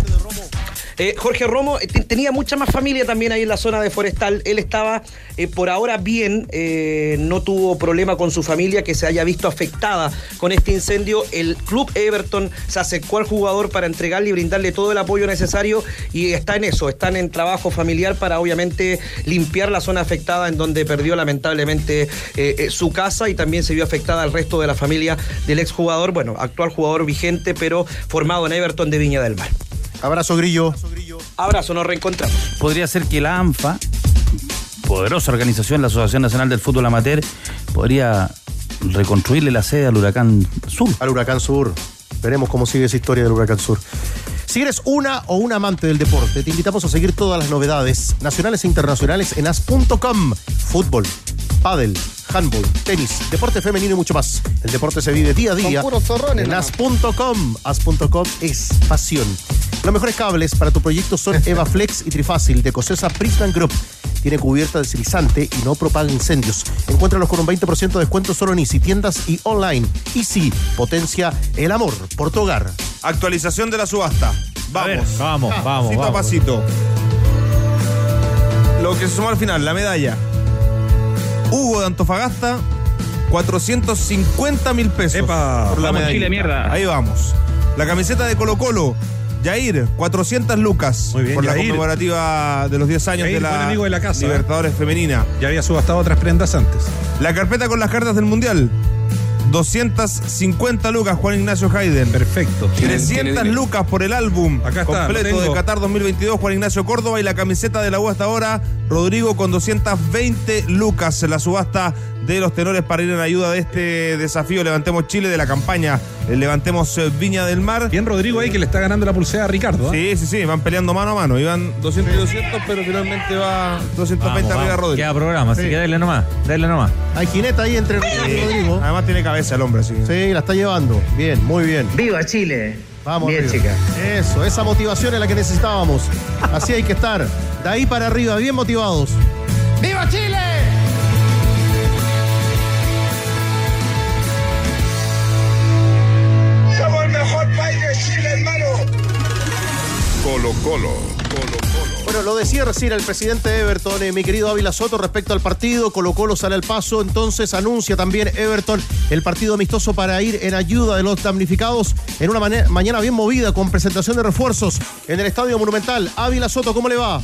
Eh, Jorge Romo eh, te- tenía mucha más familia también ahí en la zona de Forestal. Él estaba eh, por ahora bien, no tuvo problema con su familia que se haya visto afectada con este incendio. El club Everton se acercó al jugador para entregarle y brindarle todo el apoyo necesario y está en eso, están en trabajo familiar para obviamente limpiar la zona afectada en donde perdió lamentablemente su casa y también se vio afectada al resto de la familia del exjugador, bueno, actual jugador vigente, pero formado en Everton de Viña del Mar. Abrazo Grillo. Abrazo, nos reencontramos. Podría ser que la ANFA, poderosa organización, la Asociación Nacional del Fútbol Amateur, podría reconstruirle la sede al Huracán Sur. Al Huracán Sur. Veremos cómo sigue esa historia del Huracán Sur. Si eres una o un amante del deporte, te invitamos a seguir todas las novedades nacionales e internacionales en as.com. Fútbol, pádel, handball, tenis, deporte femenino y mucho más. El deporte se vive día a día. puros zorrones, En as.com. As.com es pasión. Los mejores cables para tu proyecto son Eva Flex y Trifácil de Cosesa Prisman Group. Tiene cubierta deslizante y no propaga incendios. Encuéntralos con un 20% de descuento solo en Easy, tiendas y online. Easy, potencia el amor por tu hogar. Actualización de la subasta. Vamos. ver, vamos, Ah, vamos, Pasito a vamos. pasito. Lo que se sumó al final, la medalla. Hugo de Antofagasta, 450 mil pesos. Epa, por la vamos. Chile, mierda. Ahí vamos. La camiseta de Colo Colo. Jair, 400 lucas Muy bien, por la conmemorativa de los 10 años de la buen amigo de la casa, ¿eh? Libertadores Femenina. Ya había subastado otras prendas antes. La carpeta con las cartas del Mundial. 250 lucas, Juan Ignacio Hayden. Perfecto. 300 lucas por el álbum Acá está, completo de Qatar 2022, Juan Ignacio Córdoba y la camiseta de la U hasta ahora, Rodrigo con 220 lucas en la subasta de los tenores para ir en ayuda de este desafío Levantemos Chile de la campaña Levantemos eh, Viña del Mar. Bien Rodrigo ahí que le está ganando la pulsera a Ricardo. ¿eh? Sí, sí, sí, van peleando mano a mano. Iban 200 y 200, pero finalmente va 220 Vamos, arriba vamos. Rodrigo. Queda programa, así Sí. que dale nomás, dale nomás. Hay jineta ahí entre Ricardo y Rodrigo. Además tiene cabeza el hombre, así. que- Sí, la está llevando. Bien, muy bien. ¡Viva Chile! Vamos, Bien, arriba. chica. Eso, esa motivación es la que necesitábamos. Así hay que estar. De ahí para arriba, bien motivados. ¡Viva Chile! Somos el mejor país de Chile, hermano. Colo Colo. Bueno, lo decía recién el presidente de Everton, eh, mi querido Ávila Soto, respecto al partido. Colo Colo sale al paso, entonces anuncia también Everton el partido amistoso para ir en ayuda de los damnificados en una mañana bien movida con presentación de refuerzos en el Estadio Monumental. Ávila Soto, ¿cómo le va?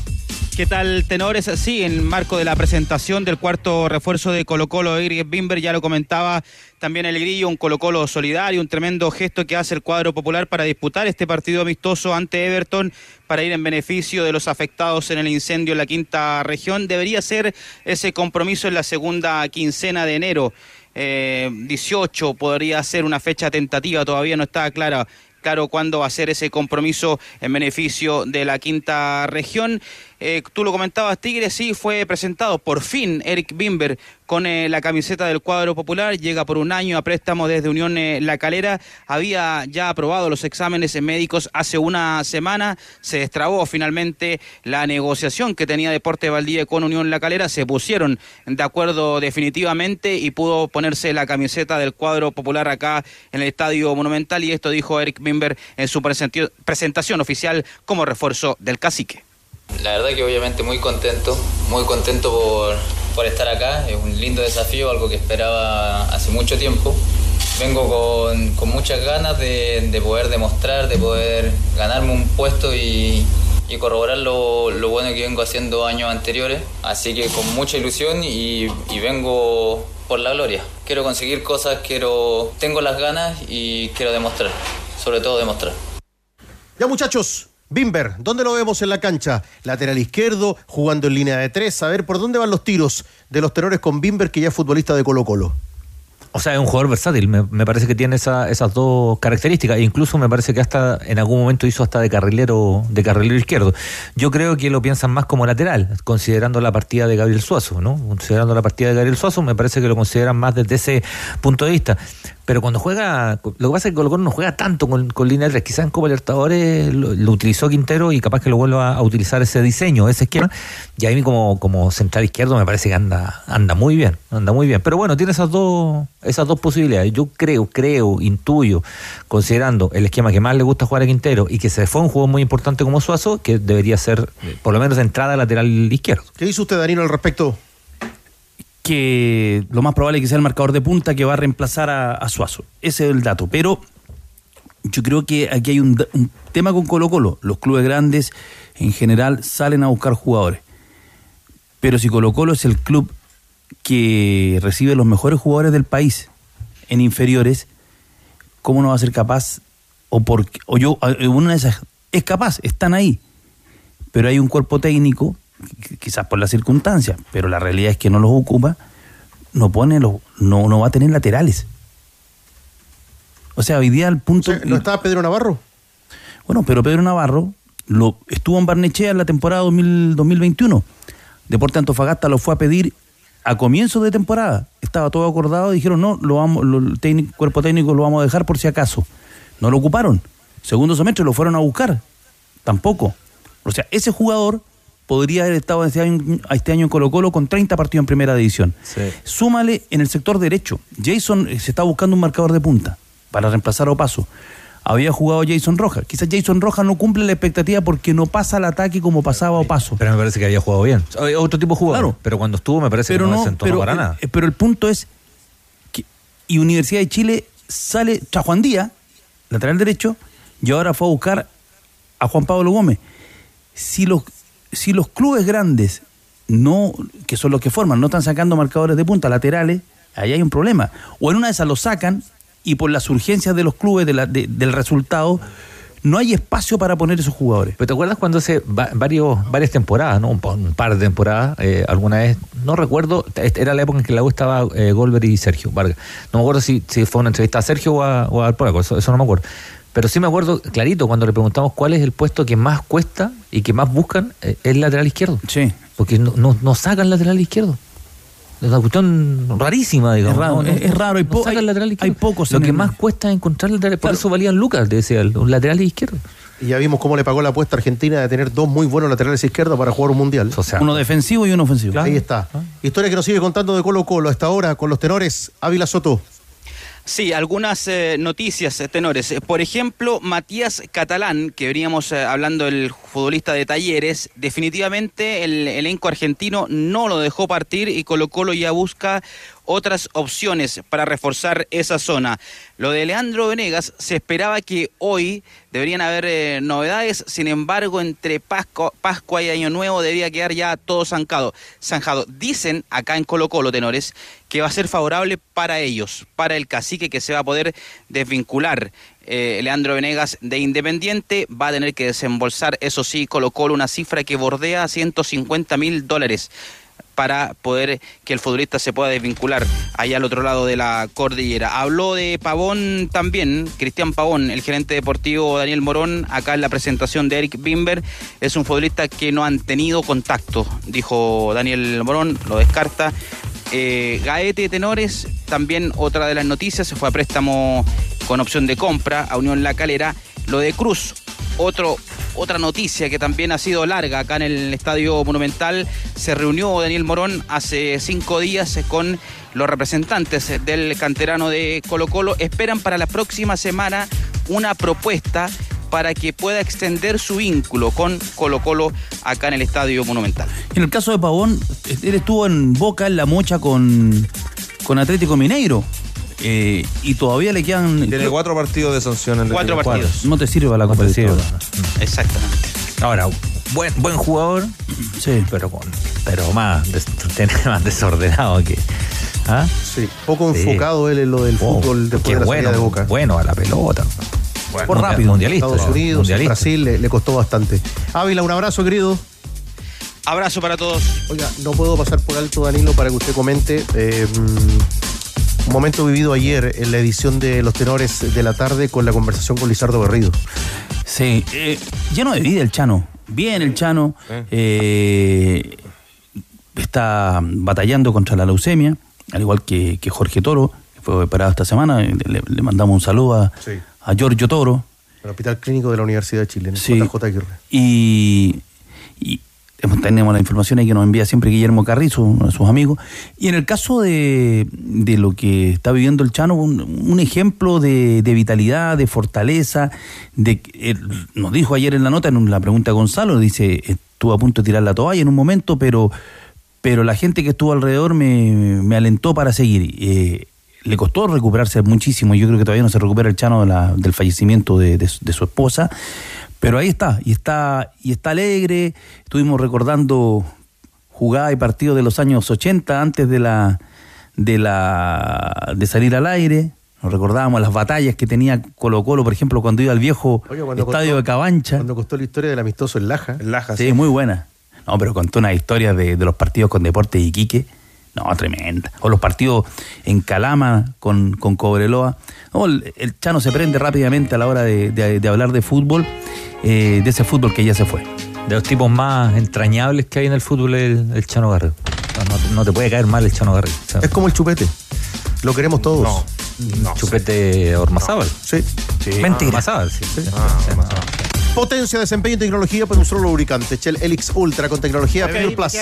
¿Qué tal, tenores? Sí, en marco de la presentación del cuarto refuerzo de Colo Colo, Eric Bimber, ya lo comentaba también el Grillo, un Colo Colo solidario, un tremendo gesto que hace el cuadro popular para disputar este partido amistoso ante Everton, para ir en beneficio de los afectados en el incendio en la quinta región. Debería ser ese compromiso en la segunda quincena de enero. Eh, 18 podría ser una fecha tentativa, todavía no está clara claro cuándo va a ser ese compromiso en beneficio de la quinta región. Eh, tú lo comentabas, Tigre, sí, fue presentado por fin Eric Bimber con eh, la camiseta del cuadro popular, llega por un año a préstamo desde Unión eh, La Calera, había ya aprobado los exámenes médicos hace una semana, se destrabó finalmente la negociación que tenía Deporte Valdivia con Unión La Calera, se pusieron de acuerdo definitivamente y pudo ponerse la camiseta del cuadro popular acá en el Estadio Monumental. Y esto dijo Eric Bimber en su presentación oficial como refuerzo del cacique. La verdad que obviamente muy contento, muy contento por, por estar acá. Es un lindo desafío, algo que esperaba hace mucho tiempo. Vengo con, con muchas ganas de, de poder demostrar, de poder ganarme un puesto y, y corroborar lo, lo bueno que vengo haciendo años anteriores. Así que con mucha ilusión y, y vengo por la gloria. Quiero conseguir cosas, quiero, tengo las ganas y quiero demostrar, sobre todo demostrar. Ya muchachos, Bimber, ¿dónde lo vemos en la cancha? Lateral izquierdo, jugando en línea de tres. A ver, ¿por dónde van los tiros de los tenores con Bimber, que ya es futbolista de Colo Colo? O sea, es un jugador versátil, me, parece que tiene esa- esas dos características. E incluso me parece que hasta en algún momento hizo hasta de carrilero, de carrilero izquierdo. Yo creo que lo piensan más como lateral, considerando la partida de Gabriel Suazo, ¿no? Considerando la partida de Gabriel Suazo, me parece que lo consideran más desde ese punto de vista. Pero cuando juega, lo que pasa es que Colo no juega tanto con, con línea de tres. Quizás en Copa Libertadores lo, utilizó Quintero y capaz que lo vuelva a utilizar ese diseño, ese esquema. Y a mí como, como central izquierdo me parece que anda, anda muy bien, anda muy bien. Pero bueno, tiene esas dos, esas dos posibilidades. Yo creo, creo, intuyo, considerando el esquema que más le gusta jugar a Quintero y que se fue un juego muy importante como Suazo, que debería ser eh, por lo menos entrada lateral izquierdo. ¿Qué dice usted, Danilo, al respecto? Que lo más probable es que sea el marcador de punta que va a reemplazar a, Suazo. Ese es el dato. Pero yo creo que aquí hay un, tema con Colo Colo. Los clubes grandes en general salen a buscar jugadores. Pero si Colo Colo es el club que recibe los mejores jugadores del país en inferiores, ¿cómo no va a ser capaz? O, por, o yo, eh, una de esas, es capaz, están ahí. Pero hay un cuerpo técnico, quizás por las circunstancias, pero la realidad es que no los ocupa, no pone los, no, no va a tener laterales. O sea, hoy día al punto. ¿No estaba Pedro Navarro? Bueno, pero Pedro Navarro lo, estuvo en Barnechea en la temporada 2000 2021. Deporte Antofagasta lo fue a pedir a comienzo de temporada. Estaba todo acordado, dijeron no, lo vamos, lo- el técnico- cuerpo técnico lo vamos a dejar por si acaso. No lo ocuparon. Segundo semestre lo fueron a buscar. Tampoco. O sea, ese jugador podría haber estado este año, este año en Colo Colo con 30 partidos en primera división. Súmale en el sector derecho. Jason eh, se está buscando un marcador de punta para reemplazar a Opaso. Había jugado Jason Rojas. Quizás Jason Rojas no cumple la expectativa porque no pasa al ataque como pasaba Opaso. Pero me parece que había jugado bien. Eh, Otro tipo jugador. Claro. Pero cuando estuvo me parece pero que no, no, desentonó pero, para eh, nada. eh, pero el punto es que y Universidad de Chile sale tras Juan Díaz, lateral derecho, y ahora fue a buscar a Juan Pablo Gómez. Si los, si los clubes grandes no, que son los que forman, no están sacando marcadores de punta laterales, ahí hay un problema. O en una de esas lo sacan y por las urgencias de los clubes de la- de- del resultado, no hay espacio para poner esos jugadores. Pero te acuerdas cuando hace va- varios, varias temporadas, ¿no? Un, pa- un par de temporadas, eh, alguna vez, no recuerdo, era la época en que la U estaba eh, Goldberg y Sergio Vargas. No me acuerdo si, si fue una entrevista a Sergio o, a, o Polaco, eso, eso no me acuerdo. Pero sí me acuerdo clarito cuando le preguntamos cuál es el puesto que más cuesta y que más buscan, eh, es lateral izquierdo. Sí. Porque no, no, no sacan lateral izquierdo. Es una cuestión rarísima, digamos. Es raro, No, es- es raro, hay no po- sacan hay- lateral izquierdo. hay pocos Lo que el- más cuesta es encontrar lateral. Por eso valían Lucas, decía él, un lateral izquierdo. Y ya vimos cómo le pagó la apuesta a Argentina de tener dos muy buenos laterales izquierdos para jugar un mundial. uno defensivo y uno ofensivo. Ahí está. Historia que nos sigue contando de Colo Colo hasta ahora con los tenores Ávila Soto. Sí, algunas eh, noticias, eh, tenores. Eh, Por ejemplo, Matías Catalán, que veníamos eh, hablando del futbolista de Talleres, definitivamente el elenco argentino no lo dejó partir y Colo Colo ya busca otras opciones para reforzar esa zona. Lo de Leandro Venegas se esperaba que hoy deberían haber eh, novedades, sin embargo, entre Pascua, y Año Nuevo debía quedar ya todo zancado, zanjado. Dicen acá en Colo Colo, tenores, que va a ser favorable para ellos, para el cacique que se va a poder desvincular. Eh, Leandro Venegas de Independiente va a tener que desembolsar, eso sí, Colo Colo, una cifra que bordea 150 mil dólares para poder que el futbolista se pueda desvincular allá al otro lado de la cordillera. Habló de Pavón también, Cristian Pavón, el gerente deportivo Daniel Morón, acá en la presentación de Eric Bimber, es un futbolista que no han tenido contacto, dijo Daniel Morón, lo descarta. Eh, Gaete Tenores, también otra de las noticias, se fue a préstamo con opción de compra a Unión La Calera. Lo de Cruz, otro, otra noticia que también ha sido larga acá en el Estadio Monumental. Se reunió Daniel Morón hace cinco días con los representantes del canterano de Colo Colo. Esperan para la próxima semana una propuesta para que pueda extender su vínculo con Colo Colo acá en el Estadio Monumental. En el caso de Pavón, él estuvo en Boca, en la mocha con, con Atlético Mineiro. Eh, y todavía le quedan. Tiene cuatro partidos de sanción en el Cuatro partidos. No te sirve la No Copa sirve. Exactamente. Ahora, buen, buen jugador, sí. pero con, pero más, des- tiene más desordenado que, ¿Ah? Sí, poco Sí. enfocado él en lo del Oh, fútbol después de la bueno, salida de Boca. bueno a la pelota. Bueno, Por rápido, mundialista. Estados Unidos, mundialista. Brasil le, le costó bastante. Ávila, un abrazo, querido. Abrazo para todos. Oiga, no puedo pasar por alto, Danilo, para que usted comente eh, un momento vivido ayer en la edición de Los Tenores de la tarde con la conversación con Lizardo Berrido. Sí, eh, lleno de vida el Chano. Bien el Chano. eh, está batallando contra la leucemia, al igual que, que Jorge Toro, que fue operado esta semana. Le, le mandamos un saludo a, Sí. a Giorgio Toro. El Hospital Clínico de la Universidad de Chile, en Sí. JJ Aguirre. Y, y tenemos la información ahí que nos envía siempre Guillermo Carrizo, uno de sus amigos. Y en el caso de, de lo que está viviendo el Chano, un, ejemplo de, de vitalidad, de fortaleza, de nos dijo ayer en la nota, en la pregunta a Gonzalo, dice, estuvo a punto de tirar la toalla en un momento, pero, pero la gente que estuvo alrededor me, me alentó para seguir. Eh, le costó recuperarse muchísimo. Yo creo que todavía no se recupera el Chano de la- del fallecimiento de, de su esposa. Pero ahí está, y está, y está alegre. Estuvimos recordando jugadas y partidos de los años 80 antes de la de la de salir al aire. Nos recordábamos las batallas que tenía Colo Colo, por ejemplo, cuando iba al viejo Oye, estadio costó- de Cabancha. Cuando costó la historia del amistoso en Laja. Laja, Sí, muy buena. No, pero contó una historia de, de los partidos con Deportes y Iquique. No, tremenda. O los partidos en Calama con, con Cobreloa. No, el, el Chano se prende rápidamente a la hora de, de- de hablar de fútbol, eh, de ese fútbol que ya se fue. De los tipos más entrañables que hay en el fútbol, el, el Chano Garrido. No, no- no te puede caer mal el Chano Garrido. O sea, Es como el chupete. Lo queremos todos. chupete Ormazábal. Sí. Mentira. Ormazábal, sí. Potencia, desempeño y tecnología por un solo lubricante. Shell Helix Ultra con tecnología Pure Plus.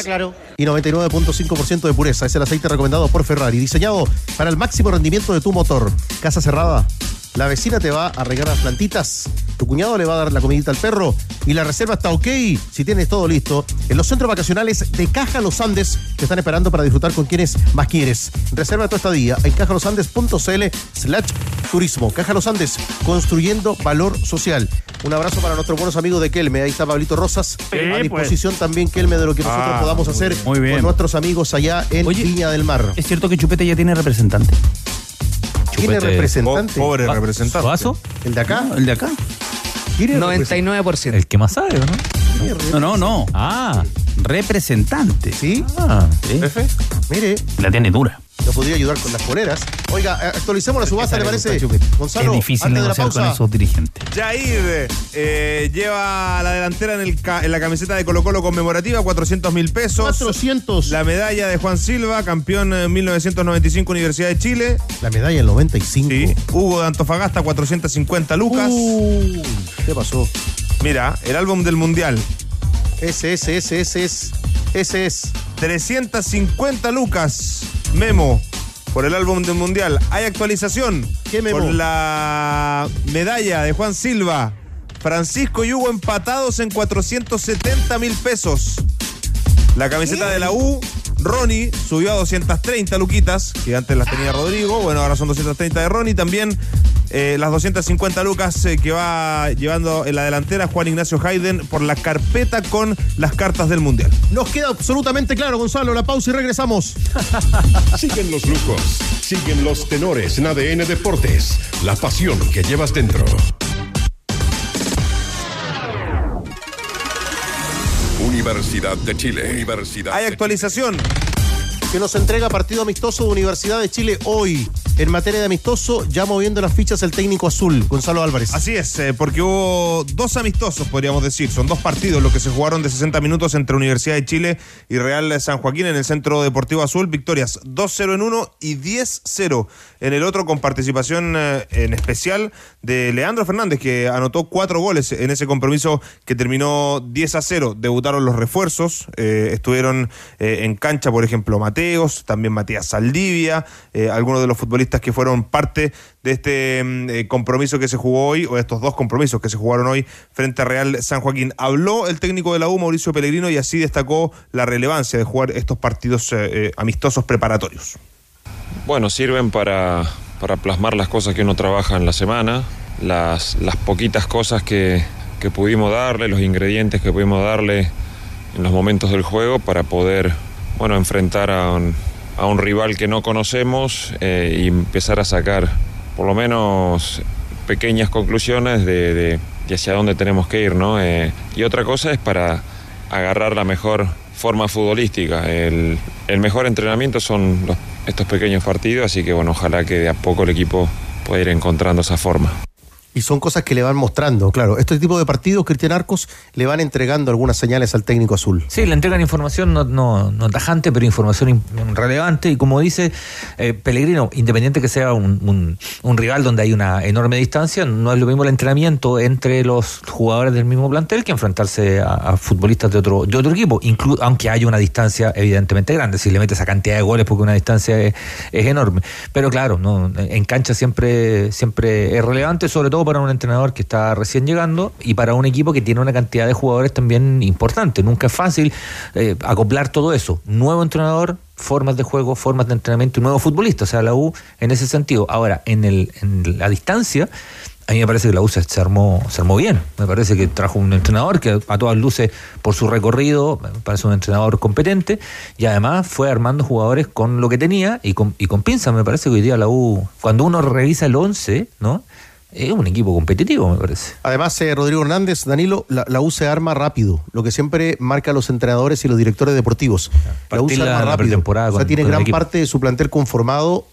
Y 99.5% de pureza. Es el aceite recomendado por Ferrari. Diseñado para el máximo rendimiento de tu motor. Casa cerrada. La vecina te va a regar las plantitas. Tu cuñado le va a dar la comidita al perro. Y la reserva está ok si tienes todo listo. En los centros vacacionales de Caja Los Andes te están esperando para disfrutar con quienes más quieres. Reserva tu estadía en cajalosandes.cl slash turismo. Caja Los Andes, construyendo valor social. Un abrazo para nuestros buenos amigos de Kelme. Ahí está Pablito Rosas. Sí, a pues. disposición también, Kelme, de lo que nosotros Ah, podamos muy hacer bien. Muy bien. con nuestros amigos allá en Viña del Mar. Es cierto que Chupete ya tiene representante. ¿Tiene representante? Pobre representante. ¿Suazo? ¿El de acá? ¿El de acá? ¿Tiene 99%. El que más sabe, ¿o ¿no? No, no, no. Ah. Representante. ¿Sí? Ah. Jefe, mire, La tiene dura. lo podría ayudar con las poleras. Oiga, eh, actualicemos la subasta, ¿le parece? Gonzalo, es difícil antes de la negociar con esos dirigentes. Jair eh, lleva la delantera en, el ca- en la camiseta de Colo Colo conmemorativa, 400 mil pesos. 400. La medalla de Juan Silva, campeón en 1995 Universidad de Chile. La medalla del 95. Sí. Hugo de Antofagasta, 450 lucas. Uy, ¿Qué pasó? Mira, el álbum del Mundial, Ese, ese, ese, ese es. Ese es. 350 lucas. Memo. Por el álbum del Mundial. Hay actualización. ¿Qué memo? Por la medalla de Juan Silva. Francisco y Hugo empatados en 470 mil pesos. La camiseta de la U, Ronnie subió a 230 luquitas, que antes las tenía Rodrigo, bueno, ahora son 230 de Ronnie. También eh, las 250 lucas eh, que va llevando en la delantera Juan Ignacio Hayden por la carpeta con las cartas del Mundial. Nos queda absolutamente claro, Gonzalo. La pausa y regresamos. Siguen los lujos, siguen los tenores en ADN Deportes, la pasión que llevas dentro. Universidad de Chile. Universidad Hay actualización. Que nos entrega partido amistoso de Universidad de Chile hoy. En materia de amistoso, ya moviendo las fichas el técnico azul, Gonzalo Álvarez. Así es, eh, porque hubo dos amistosos, podríamos decir. Son dos partidos los que se jugaron de 60 minutos entre Universidad de Chile y Real San Joaquín en el Centro Deportivo Azul. Victorias 2-0 en uno y 10-0 en el otro, con participación eh, en especial de Leandro Fernández, que anotó cuatro goles en ese compromiso que terminó 10-0. Debutaron los refuerzos, eh, estuvieron en cancha, por ejemplo, Mateos, también Matías Saldivia, algunos de los futbolistas que fueron parte de este mm, eh, compromiso que se jugó hoy, o estos dos compromisos que se jugaron hoy frente a Real San Joaquín. Habló el técnico de la U, Mauricio Pellegrino, y así destacó la relevancia de jugar estos partidos eh, eh, amistosos preparatorios. Bueno, sirven para, para plasmar las cosas que uno trabaja en la semana, las, las poquitas cosas que, que pudimos darle, los ingredientes que pudimos darle en los momentos del juego para poder bueno, enfrentar a un, a un rival que no conocemos eh, y empezar a sacar por lo menos pequeñas conclusiones de, de- hacia dónde tenemos que ir, ¿no? Eh, y otra cosa es para agarrar la mejor forma futbolística. El, el mejor entrenamiento son estos pequeños partidos, así que bueno, ojalá que de a poco el equipo pueda ir encontrando esa forma. Y son cosas que le van mostrando, claro. Este tipo de partidos, Cristian Arcos, le van entregando algunas señales al técnico azul. Sí, le entregan información no, no, no tajante, pero información relevante. Y como dice eh, Pellegrino, independiente que sea un, un- rival donde hay una enorme distancia, no es lo mismo el entrenamiento entre los jugadores del mismo plantel que enfrentarse a, a futbolistas de otro, de otro equipo, inclu- aunque haya una distancia evidentemente grande. Si le metes esa cantidad de goles porque una distancia es, es enorme. Pero claro, no, en cancha siempre, siempre es relevante, sobre todo para un entrenador que está recién llegando y para un equipo que tiene una cantidad de jugadores también importante. Nunca es fácil eh, acoplar todo eso. Nuevo entrenador, formas de juego, formas de entrenamiento y nuevo futbolista. O sea, la U en ese sentido. Ahora, en, el, en la distancia, a mí me parece que la U se, armó, se armó bien. Me parece que trajo un entrenador que a todas luces, por su recorrido, me parece un entrenador competente y además fue armando jugadores con lo que tenía y con, y con pinzas. Me parece que hoy día la U, cuando uno revisa el 11, ¿no? Es un equipo competitivo, me parece. Además, eh, Rodrigo Hernández, Danilo, la, la U se arma rápido, lo que siempre marca a los entrenadores y los directores deportivos. La U se Partir la- arma la rápido. O sea, con- tiene con gran parte de su plantel conformado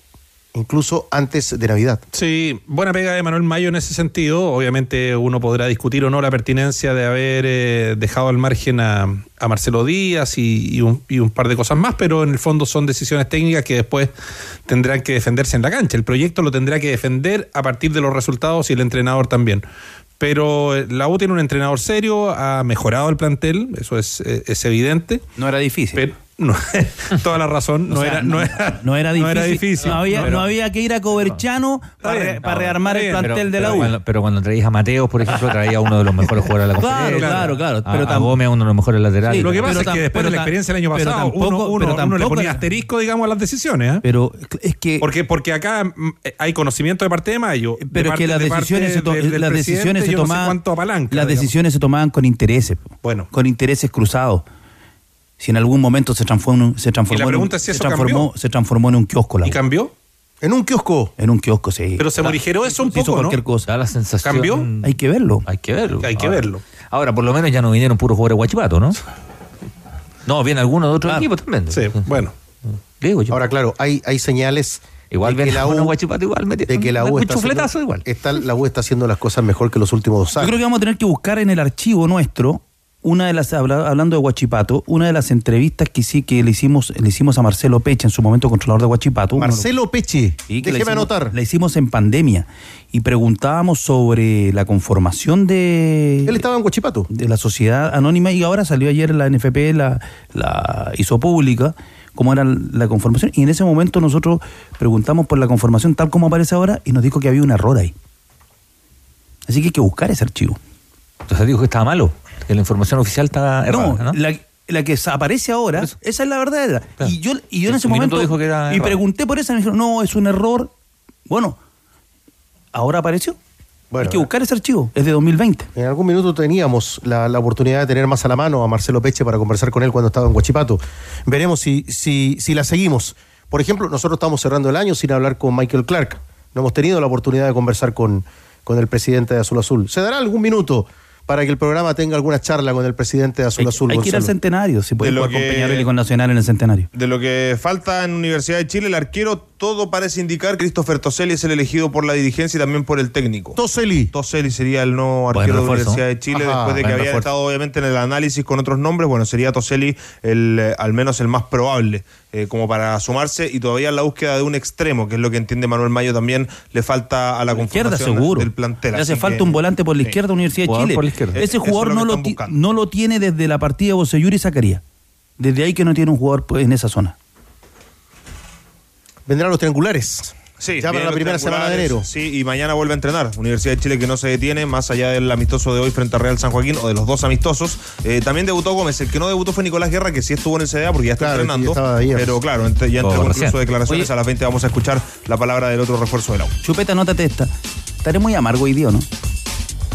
incluso antes de Navidad. Sí, buena pega de Manuel Mayo en ese sentido. Obviamente uno podrá discutir o no la pertinencia de haber eh, dejado al margen a, a Marcelo Díaz y, y un, y un par de cosas más, pero en el fondo son decisiones técnicas que después tendrán que defenderse en la cancha. El proyecto lo tendrá que defender a partir de los resultados y el entrenador también. Pero eh, la U tiene un entrenador serio, ha mejorado el plantel, eso es, eh, es evidente. No era difícil. Pero, no, toda la razón, no, O sea, era, no, era, no era difícil. No era difícil. No había, Pero- no había que ir a Coverchano para, bien, para no, rearmar el plantel de la pero U. Cuando, pero cuando traías a Mateos, por ejemplo, traía a uno de los mejores jugadores de la Claro, claro, claro, A, pero a Gómez, uno de los mejores laterales. Sí, lo que pasa pero es que después de pero la experiencia del año pero pasado, tampoco- uno, uno- pero uno le tampoco ponía asterisco, digamos, a las decisiones. ¿eh? Pero es que. Porque, porque acá eh, hay conocimiento de parte de Mayo. de Pero es que las de decisiones, se, to- del- del las presidente, decisiones se yo no sé tomaban. apalanca, las digamos. decisiones se tomaban con intereses. Bueno. Con intereses cruzados. Si en algún momento se transformó, se transformó, en, es si se eso transformó, cambió. se transformó en un kiosco. La ¿Y cambió? ¿En un kiosco? En un kiosco, sí. Pero se morigeró eso un Se hizo poco, ¿no? cualquier cosa. Da la sensación. ¿Cambió? Hay que verlo. Hay que verlo. Hay que Ahora- verlo. Ahora, por lo menos ya no vinieron puros jugadores guachipato, ¿no? No, viene alguno de otro Claro. equipo también. Sí, bueno. Digo yo. Ahora, claro, hay, hay señales igual de que la U, guachipato igual metiendo de que la U está chufletazo haciendo, igual. está- la U está haciendo las cosas mejor que los últimos dos Yo años. creo que vamos a tener que buscar en el archivo nuestro una de las habla- hablando de Huachipato, una de las entrevistas que sí que le hicimos le hicimos a Marcelo Peche en su momento controlador de Huachipato. Marcelo Peche, Sí, que la déjeme hicimos- anotar. La hicimos en pandemia y preguntábamos sobre la conformación de, Él estaba en Huachipato. de la sociedad anónima y ahora salió ayer la NFP, la, la hizo pública, cómo era la conformación. Y en ese momento nosotros preguntamos por la conformación tal como aparece ahora y nos dijo que había un error ahí. Así que hay que buscar ese archivo. Entonces dijo que estaba malo, que la información oficial estaba errada, no, ¿no? La, la que aparece ahora, esa es la verdadera. Claro. Y yo, y yo en ese momento. dijo que era y pregunté por eso y me dijeron, no, es un error. Bueno, ahora apareció. Bueno, hay que buscar ese archivo, es de 2020. En algún minuto teníamos la, la oportunidad de tener más a la mano a Marcelo Peche para conversar con él cuando estaba en Huachipato. Veremos si, si, si la seguimos. Por ejemplo, nosotros estamos cerrando el año sin hablar con Michael Clark. No hemos tenido la oportunidad de conversar con, con el presidente de Azul Azul. ¿Se dará algún minuto para que el programa tenga alguna charla con el presidente de Azul Hay, Azul? hay que ir al centenario, si puede jugar con que- Peñarol y con Nacional en el centenario. De lo que falta en Universidad de Chile, el arquero, todo parece indicar que Christopher Toselli es el elegido por la dirigencia y también por el técnico. Toselli. Toselli sería el nuevo arquero de refuerzo. Universidad de Chile, Ajá, después de que había refuerzo. estado obviamente en el análisis con otros nombres. Bueno, sería Toselli el, eh, al menos el más probable, eh, como para sumarse, y todavía en la búsqueda de un extremo, que es lo que entiende Manuel Mayo también, le falta a la izquierda conformación seguro. del plantel. Le hace Así falta que- un volante por la izquierda Universidad de Chile. por la izquierda. Ese es jugador lo no, lo no lo tiene desde la partida de Boseyuri y Zacarías. Desde ahí que no tiene un jugador pues, en esa zona. Vendrán los triangulares. Sí, ya para la primera semana de enero. Sí, y mañana vuelve a entrenar. Universidad de Chile que no se detiene, más allá del amistoso de hoy frente a Real San Joaquín o de los dos amistosos. Eh, también debutó Gómez. El que no debutó fue Nicolás Guerra, que sí estuvo en el CDA porque ya está Claro, entrenando. ahí. pero claro, entre- ya entregó incluso declaraciones. Oye. a las 20 vamos a escuchar la palabra del otro refuerzo del agua. Chupeta, anótate esta. Estaré muy amargo hoy día, ¿o ¿no?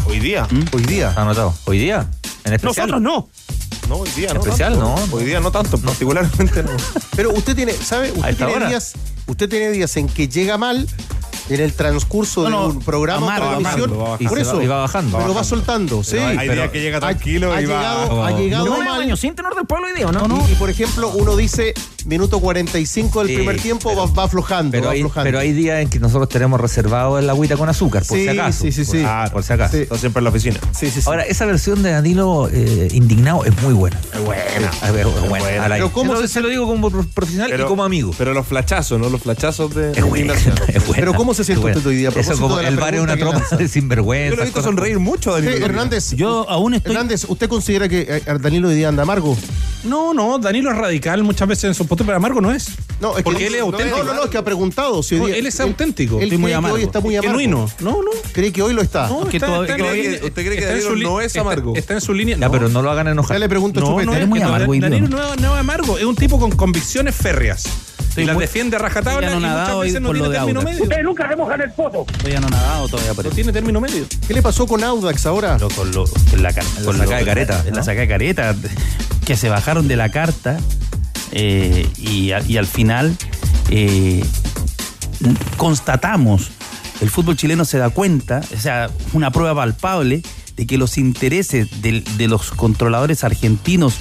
Hoy día. Hoy día. Anotado. ¿Hoy día? ¿En especial? Nosotros no. No, hoy día no. Especial, tanto. no. Hoy día no tanto, particularmente no. Pero usted tiene, ¿sabe? Usted tiene días, usted tiene días en que llega mal en el transcurso No, no, de un programa amargo, o televisión. amargo, va bajando. Por eso. va- y va bajando. Pero Va soltando, sí. hay pero días que llega tranquilo ha, y va- llegado, ha llegado No, mal. año sin tenor del pueblo hoy día, ¿o ¿no? Y, y, por ejemplo, uno dice minuto 45 del Sí, primer tiempo va, va aflojando, Pero va hay, aflojando. pero hay días en que nosotros tenemos reservado el agüita con azúcar, por Sí, si acaso. sí, sí, sí. Por, Ah, por si acaso. Sí. Siempre en la oficina. Sí, sí, sí. Ahora, esa versión de Danilo eh, indignado es muy buena. Es buena. A ver, es buena. buena. Pero ¿cómo se, lo, se- se lo digo como pro- profesional y como amigo. Pero los flachazos, ¿no? Los flachazos de, de Es buena, indignación. es buena, Pero ¿cómo se siente es usted hoy día? A Eso como de la el bar es una tropa de sinvergüenza. Yo lo he visto sonreír mucho, Sí, Danilo. Hernández, Yo aún estoy. Hernández, ¿usted considera que eh, Danilo hoy día anda amargo? No, no, Danilo es radical muchas veces en su postura, pero amargo no es. No, es Porque que, él es no, auténtico. No, no, no, es que ha preguntado. Si hoy No, día- él es auténtico. Él muy cree que amargo. hoy está muy amargo. Genuino. No, no. ¿Cree que hoy lo está? No, que está- todo- está que hoy- ¿Usted cree que Danilo no es amargo? Está en su línea. Ya, no. pero no lo hagan enojar. Ya le pregunto a No, Chupete. no, Eres muy amargo, Danilo es- no es amargo, es un tipo con convicciones férreas. Y las muy- defiende a rajatabla Estoy y muchas veces no tiene de término Audax. medio. nunca se mojan el poto. Estoy anonadado todavía por No tiene término medio. ¿Qué le pasó con Audax ahora? Lo- con lo- con la, La con sacada lo- de careta, La, ¿no? sacada de careta. Que se bajaron de la carta eh, y, al final eh, constatamos, el fútbol chileno se da cuenta, o sea, una prueba palpable de que los intereses del- de los controladores argentinos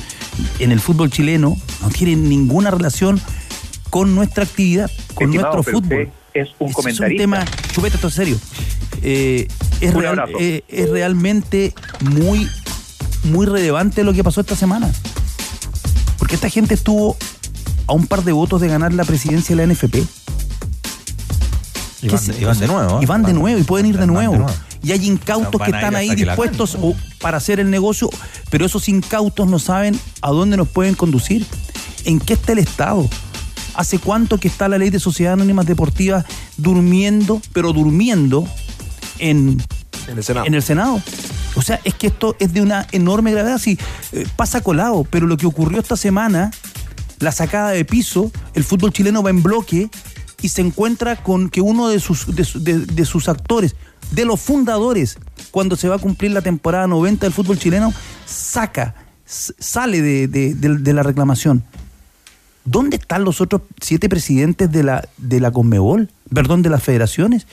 en el fútbol chileno no tienen ninguna relación con nuestra actividad, con Estimado, nuestro fútbol. es un Ese comentarista. Es un tema, chupete, esto es serio. Eh, es, Un real- abrazo. eh, es realmente muy, muy relevante lo que pasó esta semana. Porque esta gente estuvo a un par de votos de ganar la presidencia de la NFP. Y ¿Qué van, de, y van de nuevo. ¿eh? Y van de nuevo y pueden ir de nuevo. Y hay incautos que están ahí dispuestos o- para hacer el negocio, pero esos incautos no saben a dónde nos pueden conducir. ¿En qué está el Estado? ¿Hace cuánto que está la ley de sociedades anónimas deportivas durmiendo, pero durmiendo en, En el Senado. en el Senado? O sea, es que esto es de una enorme gravedad. Sí, eh, pasa colado, pero lo que ocurrió esta semana, la sacada de piso, el fútbol chileno va en bloque y se encuentra con que uno de sus, de, su- de- de sus actores, de los fundadores, cuando se va a cumplir la temporada 90 del fútbol chileno, saca, sale de- de la reclamación. ¿Dónde están los otros siete presidentes de la, de la Conmebol? Perdón, de las federaciones.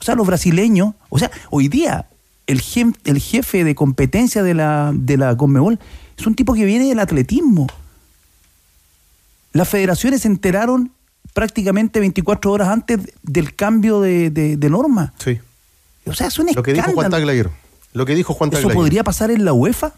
O sea, los brasileños, o sea, hoy día el, jefe de competencia de la, de la Conmebol es un tipo que viene del atletismo. Las federaciones se enteraron prácticamente 24 horas antes del cambio de, de- de norma. Sí. O sea, es un Lo que dijo Juan escándalo. Taglayer. Lo que dijo Juan ¿Eso podría pasar en la UEFA?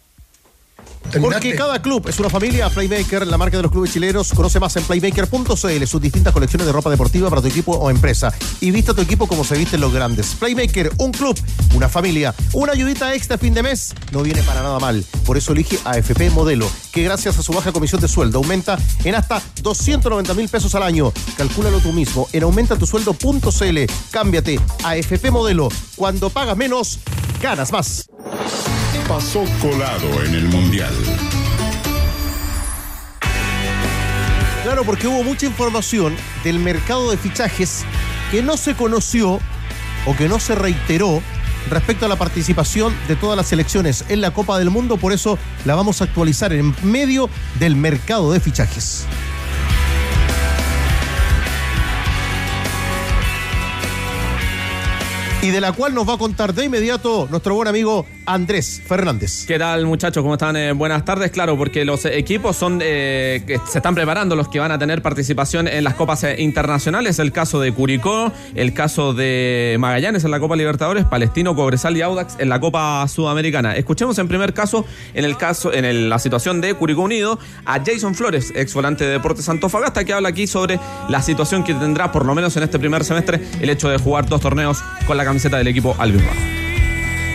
Porque cada club es una familia. Playmaker, la marca de los clubes chilenos. Conoce más en playmaker.cl, sus distintas colecciones de ropa deportiva para tu equipo o empresa. Y vista tu equipo como se visten los grandes. Playmaker, un club, una familia. Una ayudita extra a fin de mes no viene para nada mal. Por eso elige AFP Modelo, que gracias a su baja comisión de sueldo aumenta en hasta 290 mil pesos al año. Calcúlalo tú mismo en aumentatusueldo.cl. Cámbiate a AFP Modelo. Cuando pagas menos, ganas más. Pasó colado en el Mundial. Claro, porque hubo mucha información del mercado de fichajes que no se conoció o que no se reiteró respecto a la participación de todas las selecciones en la Copa del Mundo. Por eso la vamos a actualizar en medio del mercado de fichajes. Y de la cual nos va a contar de inmediato nuestro buen amigo Andrés Fernández. ¿Qué tal muchachos? ¿Cómo están? Eh, buenas tardes. Claro, porque los equipos son eh, se están preparando los que van a tener participación en las copas eh, internacionales. El caso de Curicó, el caso de Magallanes en la Copa Libertadores, Palestino, Cobresal y Audax en la Copa Sudamericana. Escuchemos en primer caso, en el caso, en la situación de Curicó Unido, a Jason Flores, ex volante de Deportes Antofagasta, que habla aquí sobre la situación que tendrá, por lo menos en este primer semestre, el hecho de jugar dos torneos con la camiseta del equipo albirrojo.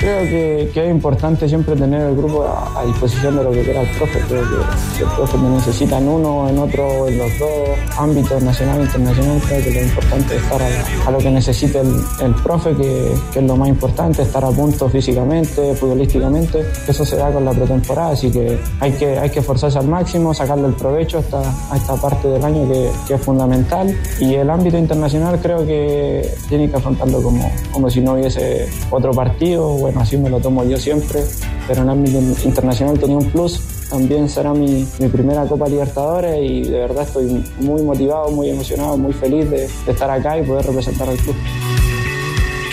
Creo que, que es importante siempre tener el grupo a, disposición de lo que quiera el profe. Creo que si el profe me necesita en uno, en otro, en los dos ámbitos, nacional e internacional, creo que lo importante es estar a, a lo que necesite el, profe, que, que es lo más importante, estar a punto físicamente, futbolísticamente. Eso se da con la pretemporada, así que hay que, hay que esforzarse al máximo, sacarle el provecho a esta, a parte del año que, que es fundamental. Y el ámbito internacional creo que tiene que afrontarlo como, como si no hubiese otro partido. Así me lo tomo yo siempre, pero en ámbito internacional tenía un plus. También será mi, primera Copa Libertadores y de verdad estoy muy motivado, muy emocionado, muy feliz de estar acá y poder representar al club.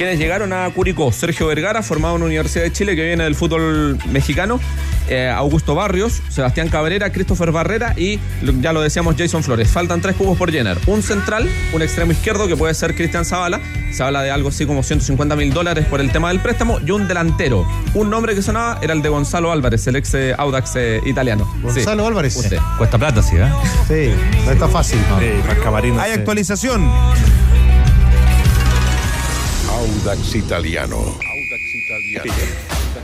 Quienes llegaron a Curicó, Sergio Vergara, formado en la Universidad de Chile, que viene del fútbol mexicano, eh, Augusto Barrios, Sebastián Cabrera, Christopher Barrera y, ya lo decíamos, Jason Flores. Faltan tres cubos por llenar. Un central, un extremo izquierdo, que puede ser Cristian Zavala, se habla de algo así como 150 mil dólares por el tema del préstamo, y un delantero. Un nombre que sonaba era el de Gonzalo Álvarez, el ex eh, Audax eh, italiano. Gonzalo Álvarez. Usted. Cuesta plata, sí, ¿eh? Sí, no está fácil. Hay actualización. Audax Italiano.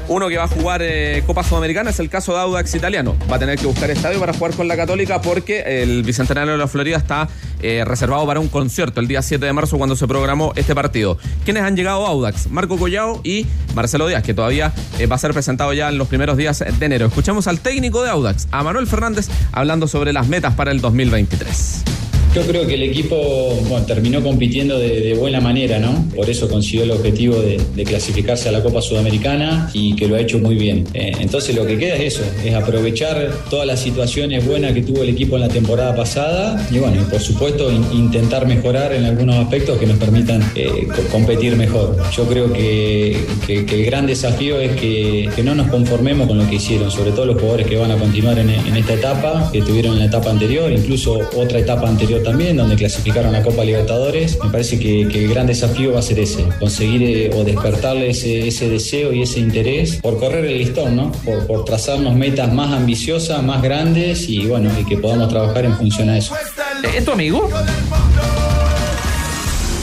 Uno que va a jugar eh, Copa Sudamericana es el caso de Audax Italiano. Va a tener que buscar estadio para jugar con la Católica porque el Bicentenario de la Florida está eh, reservado para un concierto el día 7 de marzo cuando se programó este partido. ¿Quiénes han llegado a Audax? Marco Collao y Marcelo Díaz, que todavía eh, va a ser presentado ya en los primeros días de enero. Escuchemos al técnico de Audax, a Manuel Fernández, hablando sobre las metas para el 2023. Yo creo que el equipo terminó compitiendo de, buena manera, ¿no? Por eso consiguió el objetivo de, clasificarse a la Copa Sudamericana y que lo ha hecho muy bien. Eh, entonces lo que queda es eso, es aprovechar todas las situaciones buenas que tuvo el equipo en la temporada pasada y bueno, por supuesto in- intentar mejorar en algunos aspectos que nos permitan eh, co- competir mejor. Yo creo que, que- el gran desafío es que, no nos conformemos con lo que hicieron, sobre todo los jugadores que van a continuar en, en esta etapa, que tuvieron en la etapa anterior, incluso otra etapa anterior también, donde clasificaron a Copa Libertadores. Me parece que, que el gran desafío va a ser ese, conseguir eh, o despertarle ese, ese deseo y ese interés por correr el listón, ¿no? Por, por trazarnos metas más ambiciosas, más grandes y bueno, y que podamos trabajar en función a eso. ¿Es tu amigo?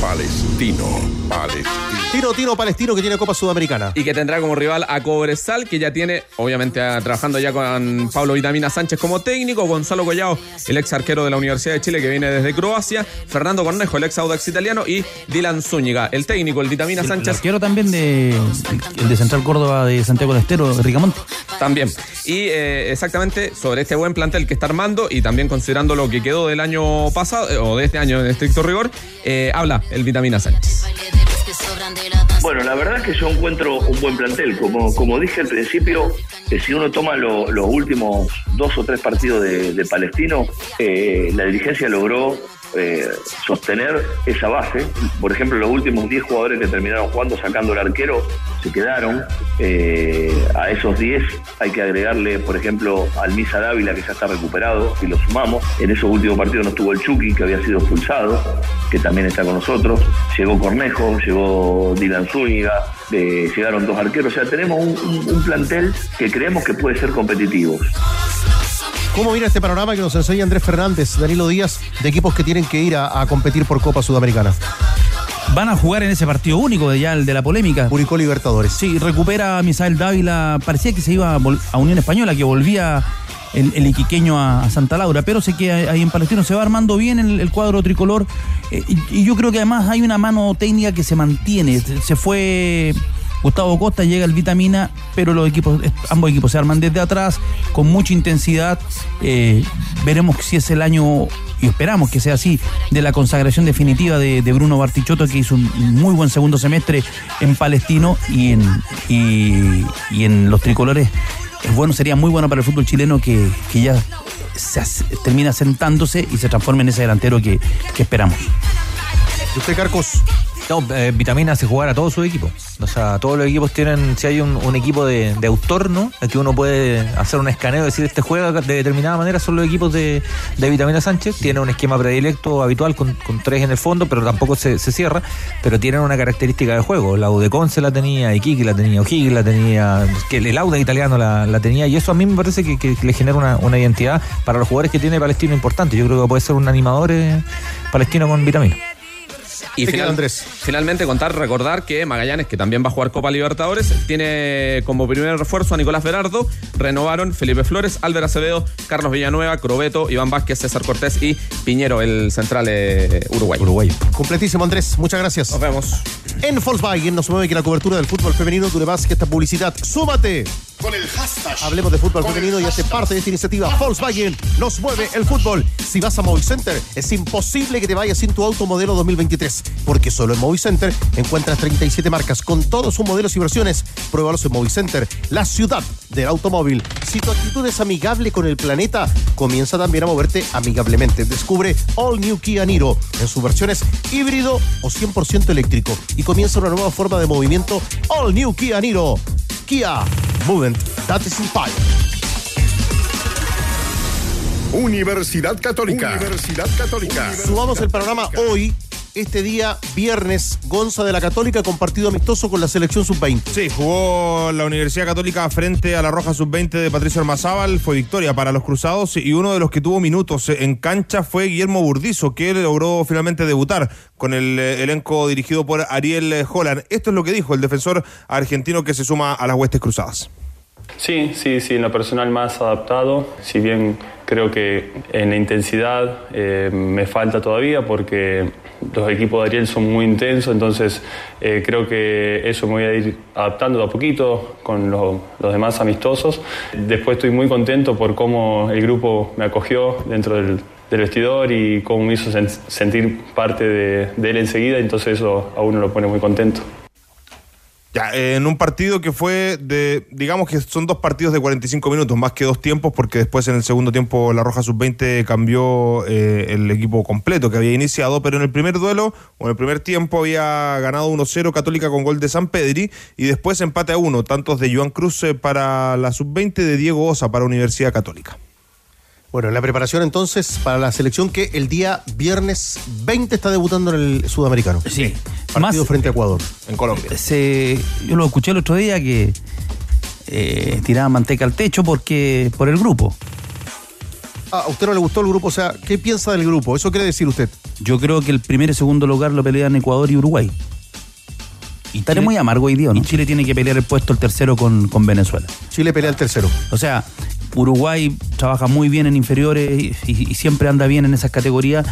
Palestino. Palestino. Tiro, tiro palestino que tiene Copa Sudamericana. y que tendrá como rival a Cobresal, que ya tiene, obviamente, trabajando ya con Pablo Vitamina Sánchez como técnico, Gonzalo Collao, el ex arquero de la Universidad de Chile que viene desde Croacia, Fernando Cornejo, el ex Audax italiano, y Dylan Zúñiga, el técnico, el Vitamina El Sánchez. arquero también de el de Central Córdoba de Santiago del Estero, Ricamonte. También. Y eh, exactamente sobre este buen plantel que está armando y también considerando lo que quedó del año pasado, eh, o de este año en estricto rigor, eh, habla el Vitamina Sánchez. Bueno, la verdad es que yo encuentro un buen plantel. Como, como dije al principio, eh, si uno toma lo- los últimos dos o tres partidos de, de Palestino, eh, la dirigencia logró eh, sostener esa base. Por ejemplo, los últimos 10 jugadores que terminaron jugando sacando el arquero se quedaron. Eh, a esos 10 hay que agregarle, por ejemplo, al Misa Dávila, que ya está recuperado, si lo sumamos. En esos últimos partidos no estuvo el Chucky, que había sido expulsado, que también está con nosotros. Llegó Cornejo, llegó Dylan Zúñiga, eh, llegaron dos arqueros. O sea, tenemos un- un plantel que creemos que puede ser competitivo. ¿Cómo mira este panorama que nos enseña Andrés Fernández, Danilo Díaz, de equipos que tienen que ir a, a competir por Copa Sudamericana? Van a jugar en ese partido único de ya el de la polémica. Curicó Libertadores. Sí, recupera a Misael Dávila. Parecía que se iba a, Unión Española, que volvía el, el iquiqueño a, a Santa Laura, pero sé que ahí en Palestino se va armando bien el, el cuadro tricolor. eh, y, y yo creo que además hay una mano técnica que se mantiene. Se, se fue Gustavo Costa, llega el Vitamina, pero los equipos, eh, ambos equipos se arman desde atrás con mucha intensidad. Eh, veremos si es el año y esperamos que sea así, de la consagración definitiva de, Bruno Bartichotto, que hizo un muy buen segundo semestre en Palestino y en, y, en los tricolores. Es bueno, sería muy bueno para el fútbol chileno que, que ya se as- termina sentándose y se transforme en ese delantero que, que esperamos. ¿Y usted, Carcos? No, eh, Vitamina hace jugar a todo su equipo. O sea, todos los equipos tienen, si hay un, equipo de, de autor, ¿no? Aquí uno puede hacer un escaneo decir, este juega de determinada manera, son los equipos de, de Vitamina Sánchez. Tiene un esquema predilecto habitual con, con tres en el fondo, pero tampoco se, se cierra. Pero tienen una característica de juego. La Conce la tenía, Iquique la tenía, O'Higgins la tenía, que el Auda italiano la, la tenía. Y eso a mí me parece que le genera una, una identidad para los jugadores que tiene Palestino importante. Yo creo que puede ser un animador eh, palestino con Vitamina. Y finalmente contar, recordar que Magallanes, que también va a jugar Copa Libertadores, tiene como primer refuerzo a Nicolás Berardo, renovaron Felipe Flores, Álvaro Acevedo, Carlos Villanueva, Crobeto, Iván Vázquez, César Cortés y Piñero, el central eh, uruguayo. Uruguayo. Completísimo, Andrés. Muchas gracias. Nos vemos. En Volkswagen nos mueve que la cobertura del fútbol femenino dure más que esta publicidad. ¡Súmate! Con el hashtag. Hablemos de fútbol femenino y hace parte de esta iniciativa. Volkswagen nos mueve el fútbol. Si vas a Movicenter, es imposible que te vayas sin tu auto modelo 2023, porque solo en Movicenter encuentras 37 marcas con todos sus modelos y versiones. Pruébalos en Movicenter, la ciudad del automóvil. Si tu actitud es amigable con el planeta, comienza también a moverte amigablemente. Descubre All New Kia Niro en sus versiones híbrido o 100% eléctrico y comienza una nueva forma de movimiento All New Kia Niro. Kia, movement that is inspired. Universidad Católica. Universidad Católica. Subamos el panorama hoy, este día viernes, Gonza de la Católica con partido amistoso con la selección sub-20. Sí, jugó la Universidad Católica frente a la Roja Sub-20 de Patricio Armazábal. Fue victoria para los Cruzados y uno de los que tuvo minutos en cancha fue Guillermo Burdizo, que logró finalmente debutar con el eh, elenco dirigido por Ariel eh, Holland. Esto es lo que dijo el defensor argentino que se suma a las Huestes Cruzadas. Sí, sí, sí, en lo personal más adaptado, si bien creo que en la intensidad eh, me falta todavía porque los equipos de Ariel son muy intensos, entonces eh, creo que eso me voy a ir adaptando de a poquito con lo- los demás amistosos. Después estoy muy contento por cómo el grupo me acogió dentro del, del vestidor y cómo me hizo sen- sentir parte de, de él enseguida, entonces eso a uno lo pone muy contento. Ya, en un partido que fue de, digamos que son dos partidos de 45 minutos, más que dos tiempos, porque después en el segundo tiempo la Roja Sub-20 cambió eh, el equipo completo que había iniciado, pero en el primer duelo, o en el primer tiempo, había ganado 1-0 Católica con gol de San Pedri, y después empate a uno, tantos de Joan Cruz eh, para la Sub-20, de Diego Osa para Universidad Católica. Bueno, la preparación entonces para la selección que el día viernes 20 está debutando en el sudamericano. Sí. Partido frente a Ecuador. En Colombia. Se, yo lo escuché el otro día que eh, tiraban manteca al techo porque por el grupo. Ah, ¿A usted no le gustó el grupo? O sea, ¿qué piensa del grupo? ¿Eso quiere decir usted? Yo creo que el primer y segundo lugar lo pelean Ecuador y Uruguay. Y Estaré muy amargo hoy día, ¿no? Y Chile tiene que pelear el puesto el tercero con, con Venezuela. Chile pelea el tercero. O sea, Uruguay trabaja muy bien en inferiores y, y- y siempre anda bien en esas categorías.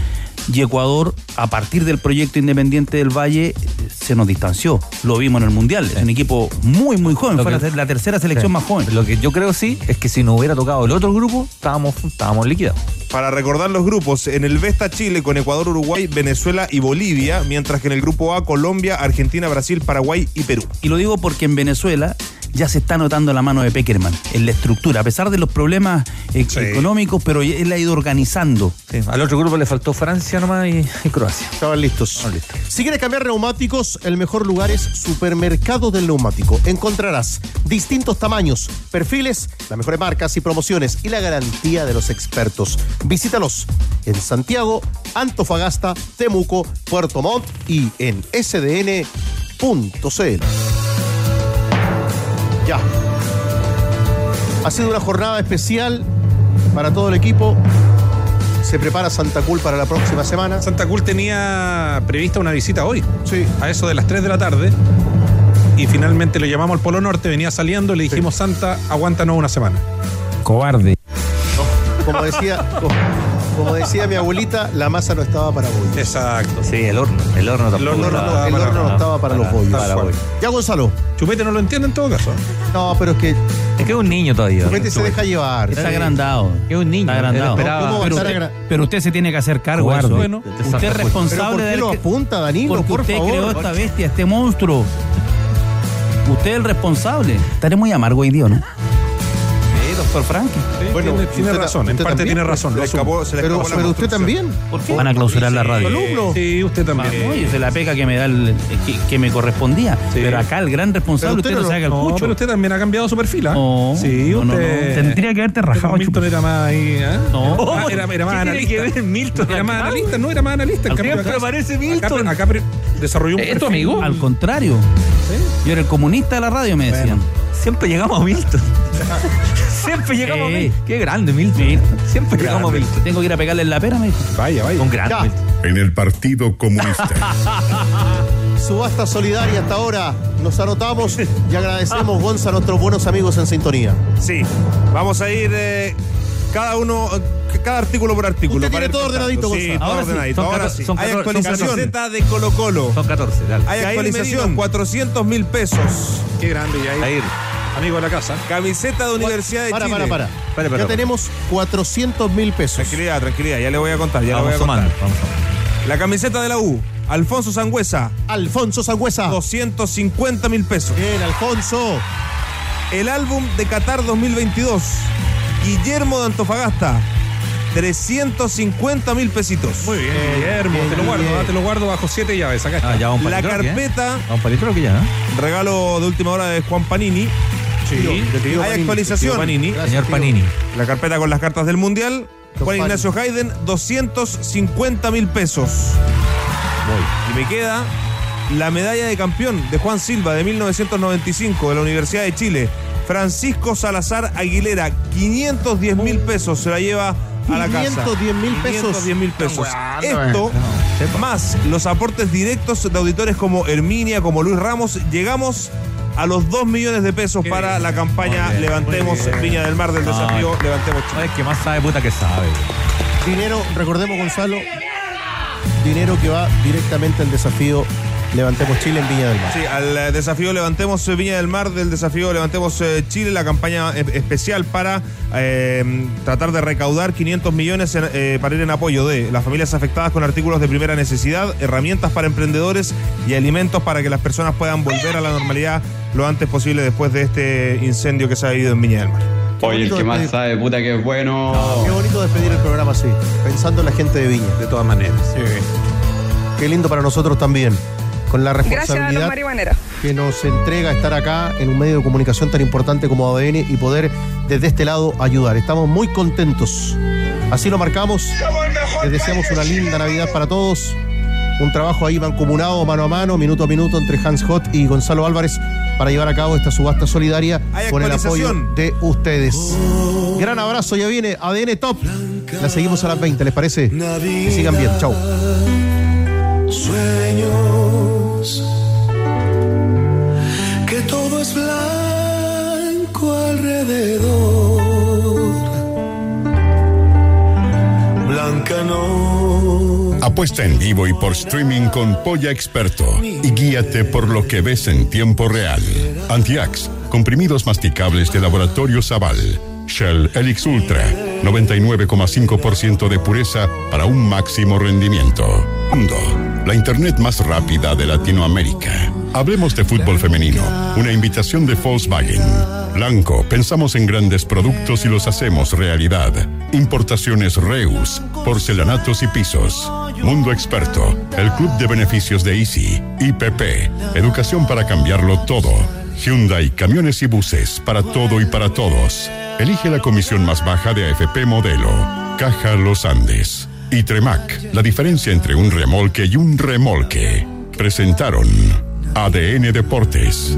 Y Ecuador, a partir del proyecto independiente del Valle, se nos distanció. Lo vimos en el Mundial. Es un equipo muy, muy joven. Lo Fue que- la, tercera selección Sí. más joven. Lo que yo creo sí es que si no hubiera tocado el otro grupo, estábamos, estábamos liquidados. Para recordar los grupos, en el B está Chile con Ecuador, Uruguay, Venezuela y Bolivia, mientras que en el grupo A Colombia, Argentina, Brasil, Paraguay y Perú. Y lo digo porque en Venezuela ya se está notando la mano de Peckerman en la estructura, a pesar de los problemas eh, económicos, pero él la ha ido organizando. al otro grupo le faltó Francia nomás y, y Croacia. Estaban listos. Si quieres cambiar neumáticos, el mejor lugar es Supermercado del Neumático. Encontrarás distintos tamaños, perfiles, las mejores marcas y promociones y la garantía de los expertos. Visítalos en Santiago, Antofagasta, Temuco, Puerto Montt y en sdn.cl. Ya. Ha sido una jornada especial para todo el equipo. Se prepara Santa Cul para la próxima semana. Santa Cul tenía prevista una visita hoy. Sí. A eso de las 3 de la tarde. Y finalmente lo llamamos al Polo Norte, venía saliendo, le dijimos, Santa, aguántanos una semana. Cobarde. Como decía, como, decía mi abuelita, la masa no estaba para bollos. Exacto. Sí, el horno. El horno tampoco. El horno, no, el horno no estaba para, los bollos. para bollos. Ya, Gonzalo. Chupete no lo entiende en todo caso. No, pero es que Es que es un niño todavía. Chupete se deja llevar. Está agrandado. Es un niño. Está agrandado. Él esperaba- ¿Cómo va a Pero usted, agra- pero usted se tiene que hacer cargo de eso. Bueno, usted de es Santa Cruz. ¿Pero responsable por qué de lo apunta, Danilo? Porque por usted favor. creó esta bestia, este monstruo. Usted es el responsable. Estaré muy amargo hoy día, ¿no? Doctor Frankie. Bueno, tiene, razón, en parte también, tiene razón. Se escapó, se Pero, usted también. ¿Por qué? Van a clausurar la radio. alumno. Sí, usted también. Oye, es la peca que me da el, que, que me correspondía. Pero acá el gran responsable, Pero usted, usted no se haga el No, cucho. pero usted también ha cambiado su perfil, ¿ah? No, sí, no, no, usted. no. Tendría que haberte rajado, Milton chupa. era más ahí, ¿eh? No. Ah, era, era más ¿Qué tiene analista. que ver Milton Era más analista, no era más analista. En cambio, acá- aparece Milton. Acá, desarrolló un ¿Es tu amigo? Al contrario. Yo era el comunista de la radio, me decían. Siempre llegamos a Milton. Siempre llegamos Sí. a Milton. Qué grande Milton. Sí. Siempre llegamos a Milton. Tengo que ir a pegarle en la pera, me dijo. Vaya, vaya. Un grande Ya. Milton. En el Partido Comunista. Subasta solidaria hasta ahora. Nos anotamos y agradecemos, Gonza, a nuestros buenos amigos en sintonía. Sí, vamos a ir eh, cada uno, cada artículo por artículo. Usted tiene todo ordenadito, Sí, Gonzalo. todo Ahora sí, ordenadito. son Ahora sí. son Hay actualización. 14. Camiseta de Colo Colo. Son 14, dale. Hay Yair actualización, Merino. 400 mil pesos. Qué grande, ya Jair. Amigo de la casa. Camiseta de Universidad de Para, Chile. para, para. ya tenemos 400 mil pesos. Tranquilidad, tranquilidad. Ya le voy a contar. Ya le Vamos voy a contar. sumando, vamos sumando. La camiseta de la U. Alfonso Sangüesa. Alfonso Sangüesa. 250 mil pesos. Bien, Alfonso. El álbum de Qatar 2022. Guillermo de Antofagasta. 350 mil pesitos. Muy bien, Guillermo. Te lo guardo, ah, te lo guardo bajo siete llaves. Acá está. Ah, ya vamos La para ¿eh? carpeta. Vamos para el croquis ya, ¿no? Regalo de última hora de Juan Panini. Sí, Hay actualización. Panini. Señor Panini. La carpeta con las cartas del Mundial. Don Juan Ignacio Hayden, 250 mil pesos. Y me queda la medalla de campeón de Juan Silva de 1995 de la Universidad de Chile. Francisco Salazar Aguilera, 510 mil pesos se la lleva a la casa. 510 mil pesos. 510 mil pesos. Esto, weando, más los aportes directos de auditores como Herminia, como Luis Ramos, llegamos a los 2 millones de pesos para la campaña bien, Levantemos. Viña del Mar del No, desafío Levantemos Chile. No, es que más sabe puta que sabe. Dinero, recordemos, Gonzalo. Dinero que va directamente al desafío Levantemos Chile en Viña del Mar. Sí, al eh, desafío Levantemos eh, Viña del Mar, del desafío Levantemos eh, Chile, la campaña especial para eh, tratar de recaudar 500 millones en, eh, para ir en apoyo de las familias afectadas con artículos de primera necesidad, herramientas para emprendedores y alimentos para que las personas puedan volver a la normalidad lo antes posible después de este incendio que se ha vivido en Viña del Mar. Oye, el que más sabe, puta que es bueno. Qué bonito despedir el programa así, pensando en la gente de Viña. De todas maneras. Qué lindo para nosotros también, con la Gracias a los responsabilidad que nos entrega estar acá en un medio de comunicación tan importante como ADN y poder desde este lado ayudar. Estamos muy contentos. Así lo marcamos. Les deseamos una linda Navidad para todos. Un trabajo ahí mancomunado, mano a mano, minuto a minuto entre Hans Hot y Gonzalo Álvarez para llevar a cabo esta subasta solidaria con el apoyo de ustedes. Gran abrazo, ya viene ADN Top. La seguimos a las 20, ¿les parece? Que sigan bien, chau. Sueños que todo es blanco alrededor. Blanca no. Apuesta en vivo y por streaming con Polla Experto y guíate por lo que ves en tiempo real. Antiax, comprimidos masticables de laboratorio Zaval. Shell Helix Ultra, 99,5% de pureza para un máximo rendimiento. Mundo, la internet más rápida de Latinoamérica. Hablemos de fútbol femenino, una invitación de Volkswagen. Blanco, pensamos en grandes productos y los hacemos realidad. Importaciones Reus, porcelanatos y pisos. Mundo Experto, el club de beneficios de Easy. IPP, educación para cambiarlo todo. Hyundai, camiones y buses, para todo y para todos. Elige la comisión más baja de AFP Modelo. Caja Los Andes. Y Tremac, la diferencia entre un remolque y un remolque. Presentaron ADN Deportes.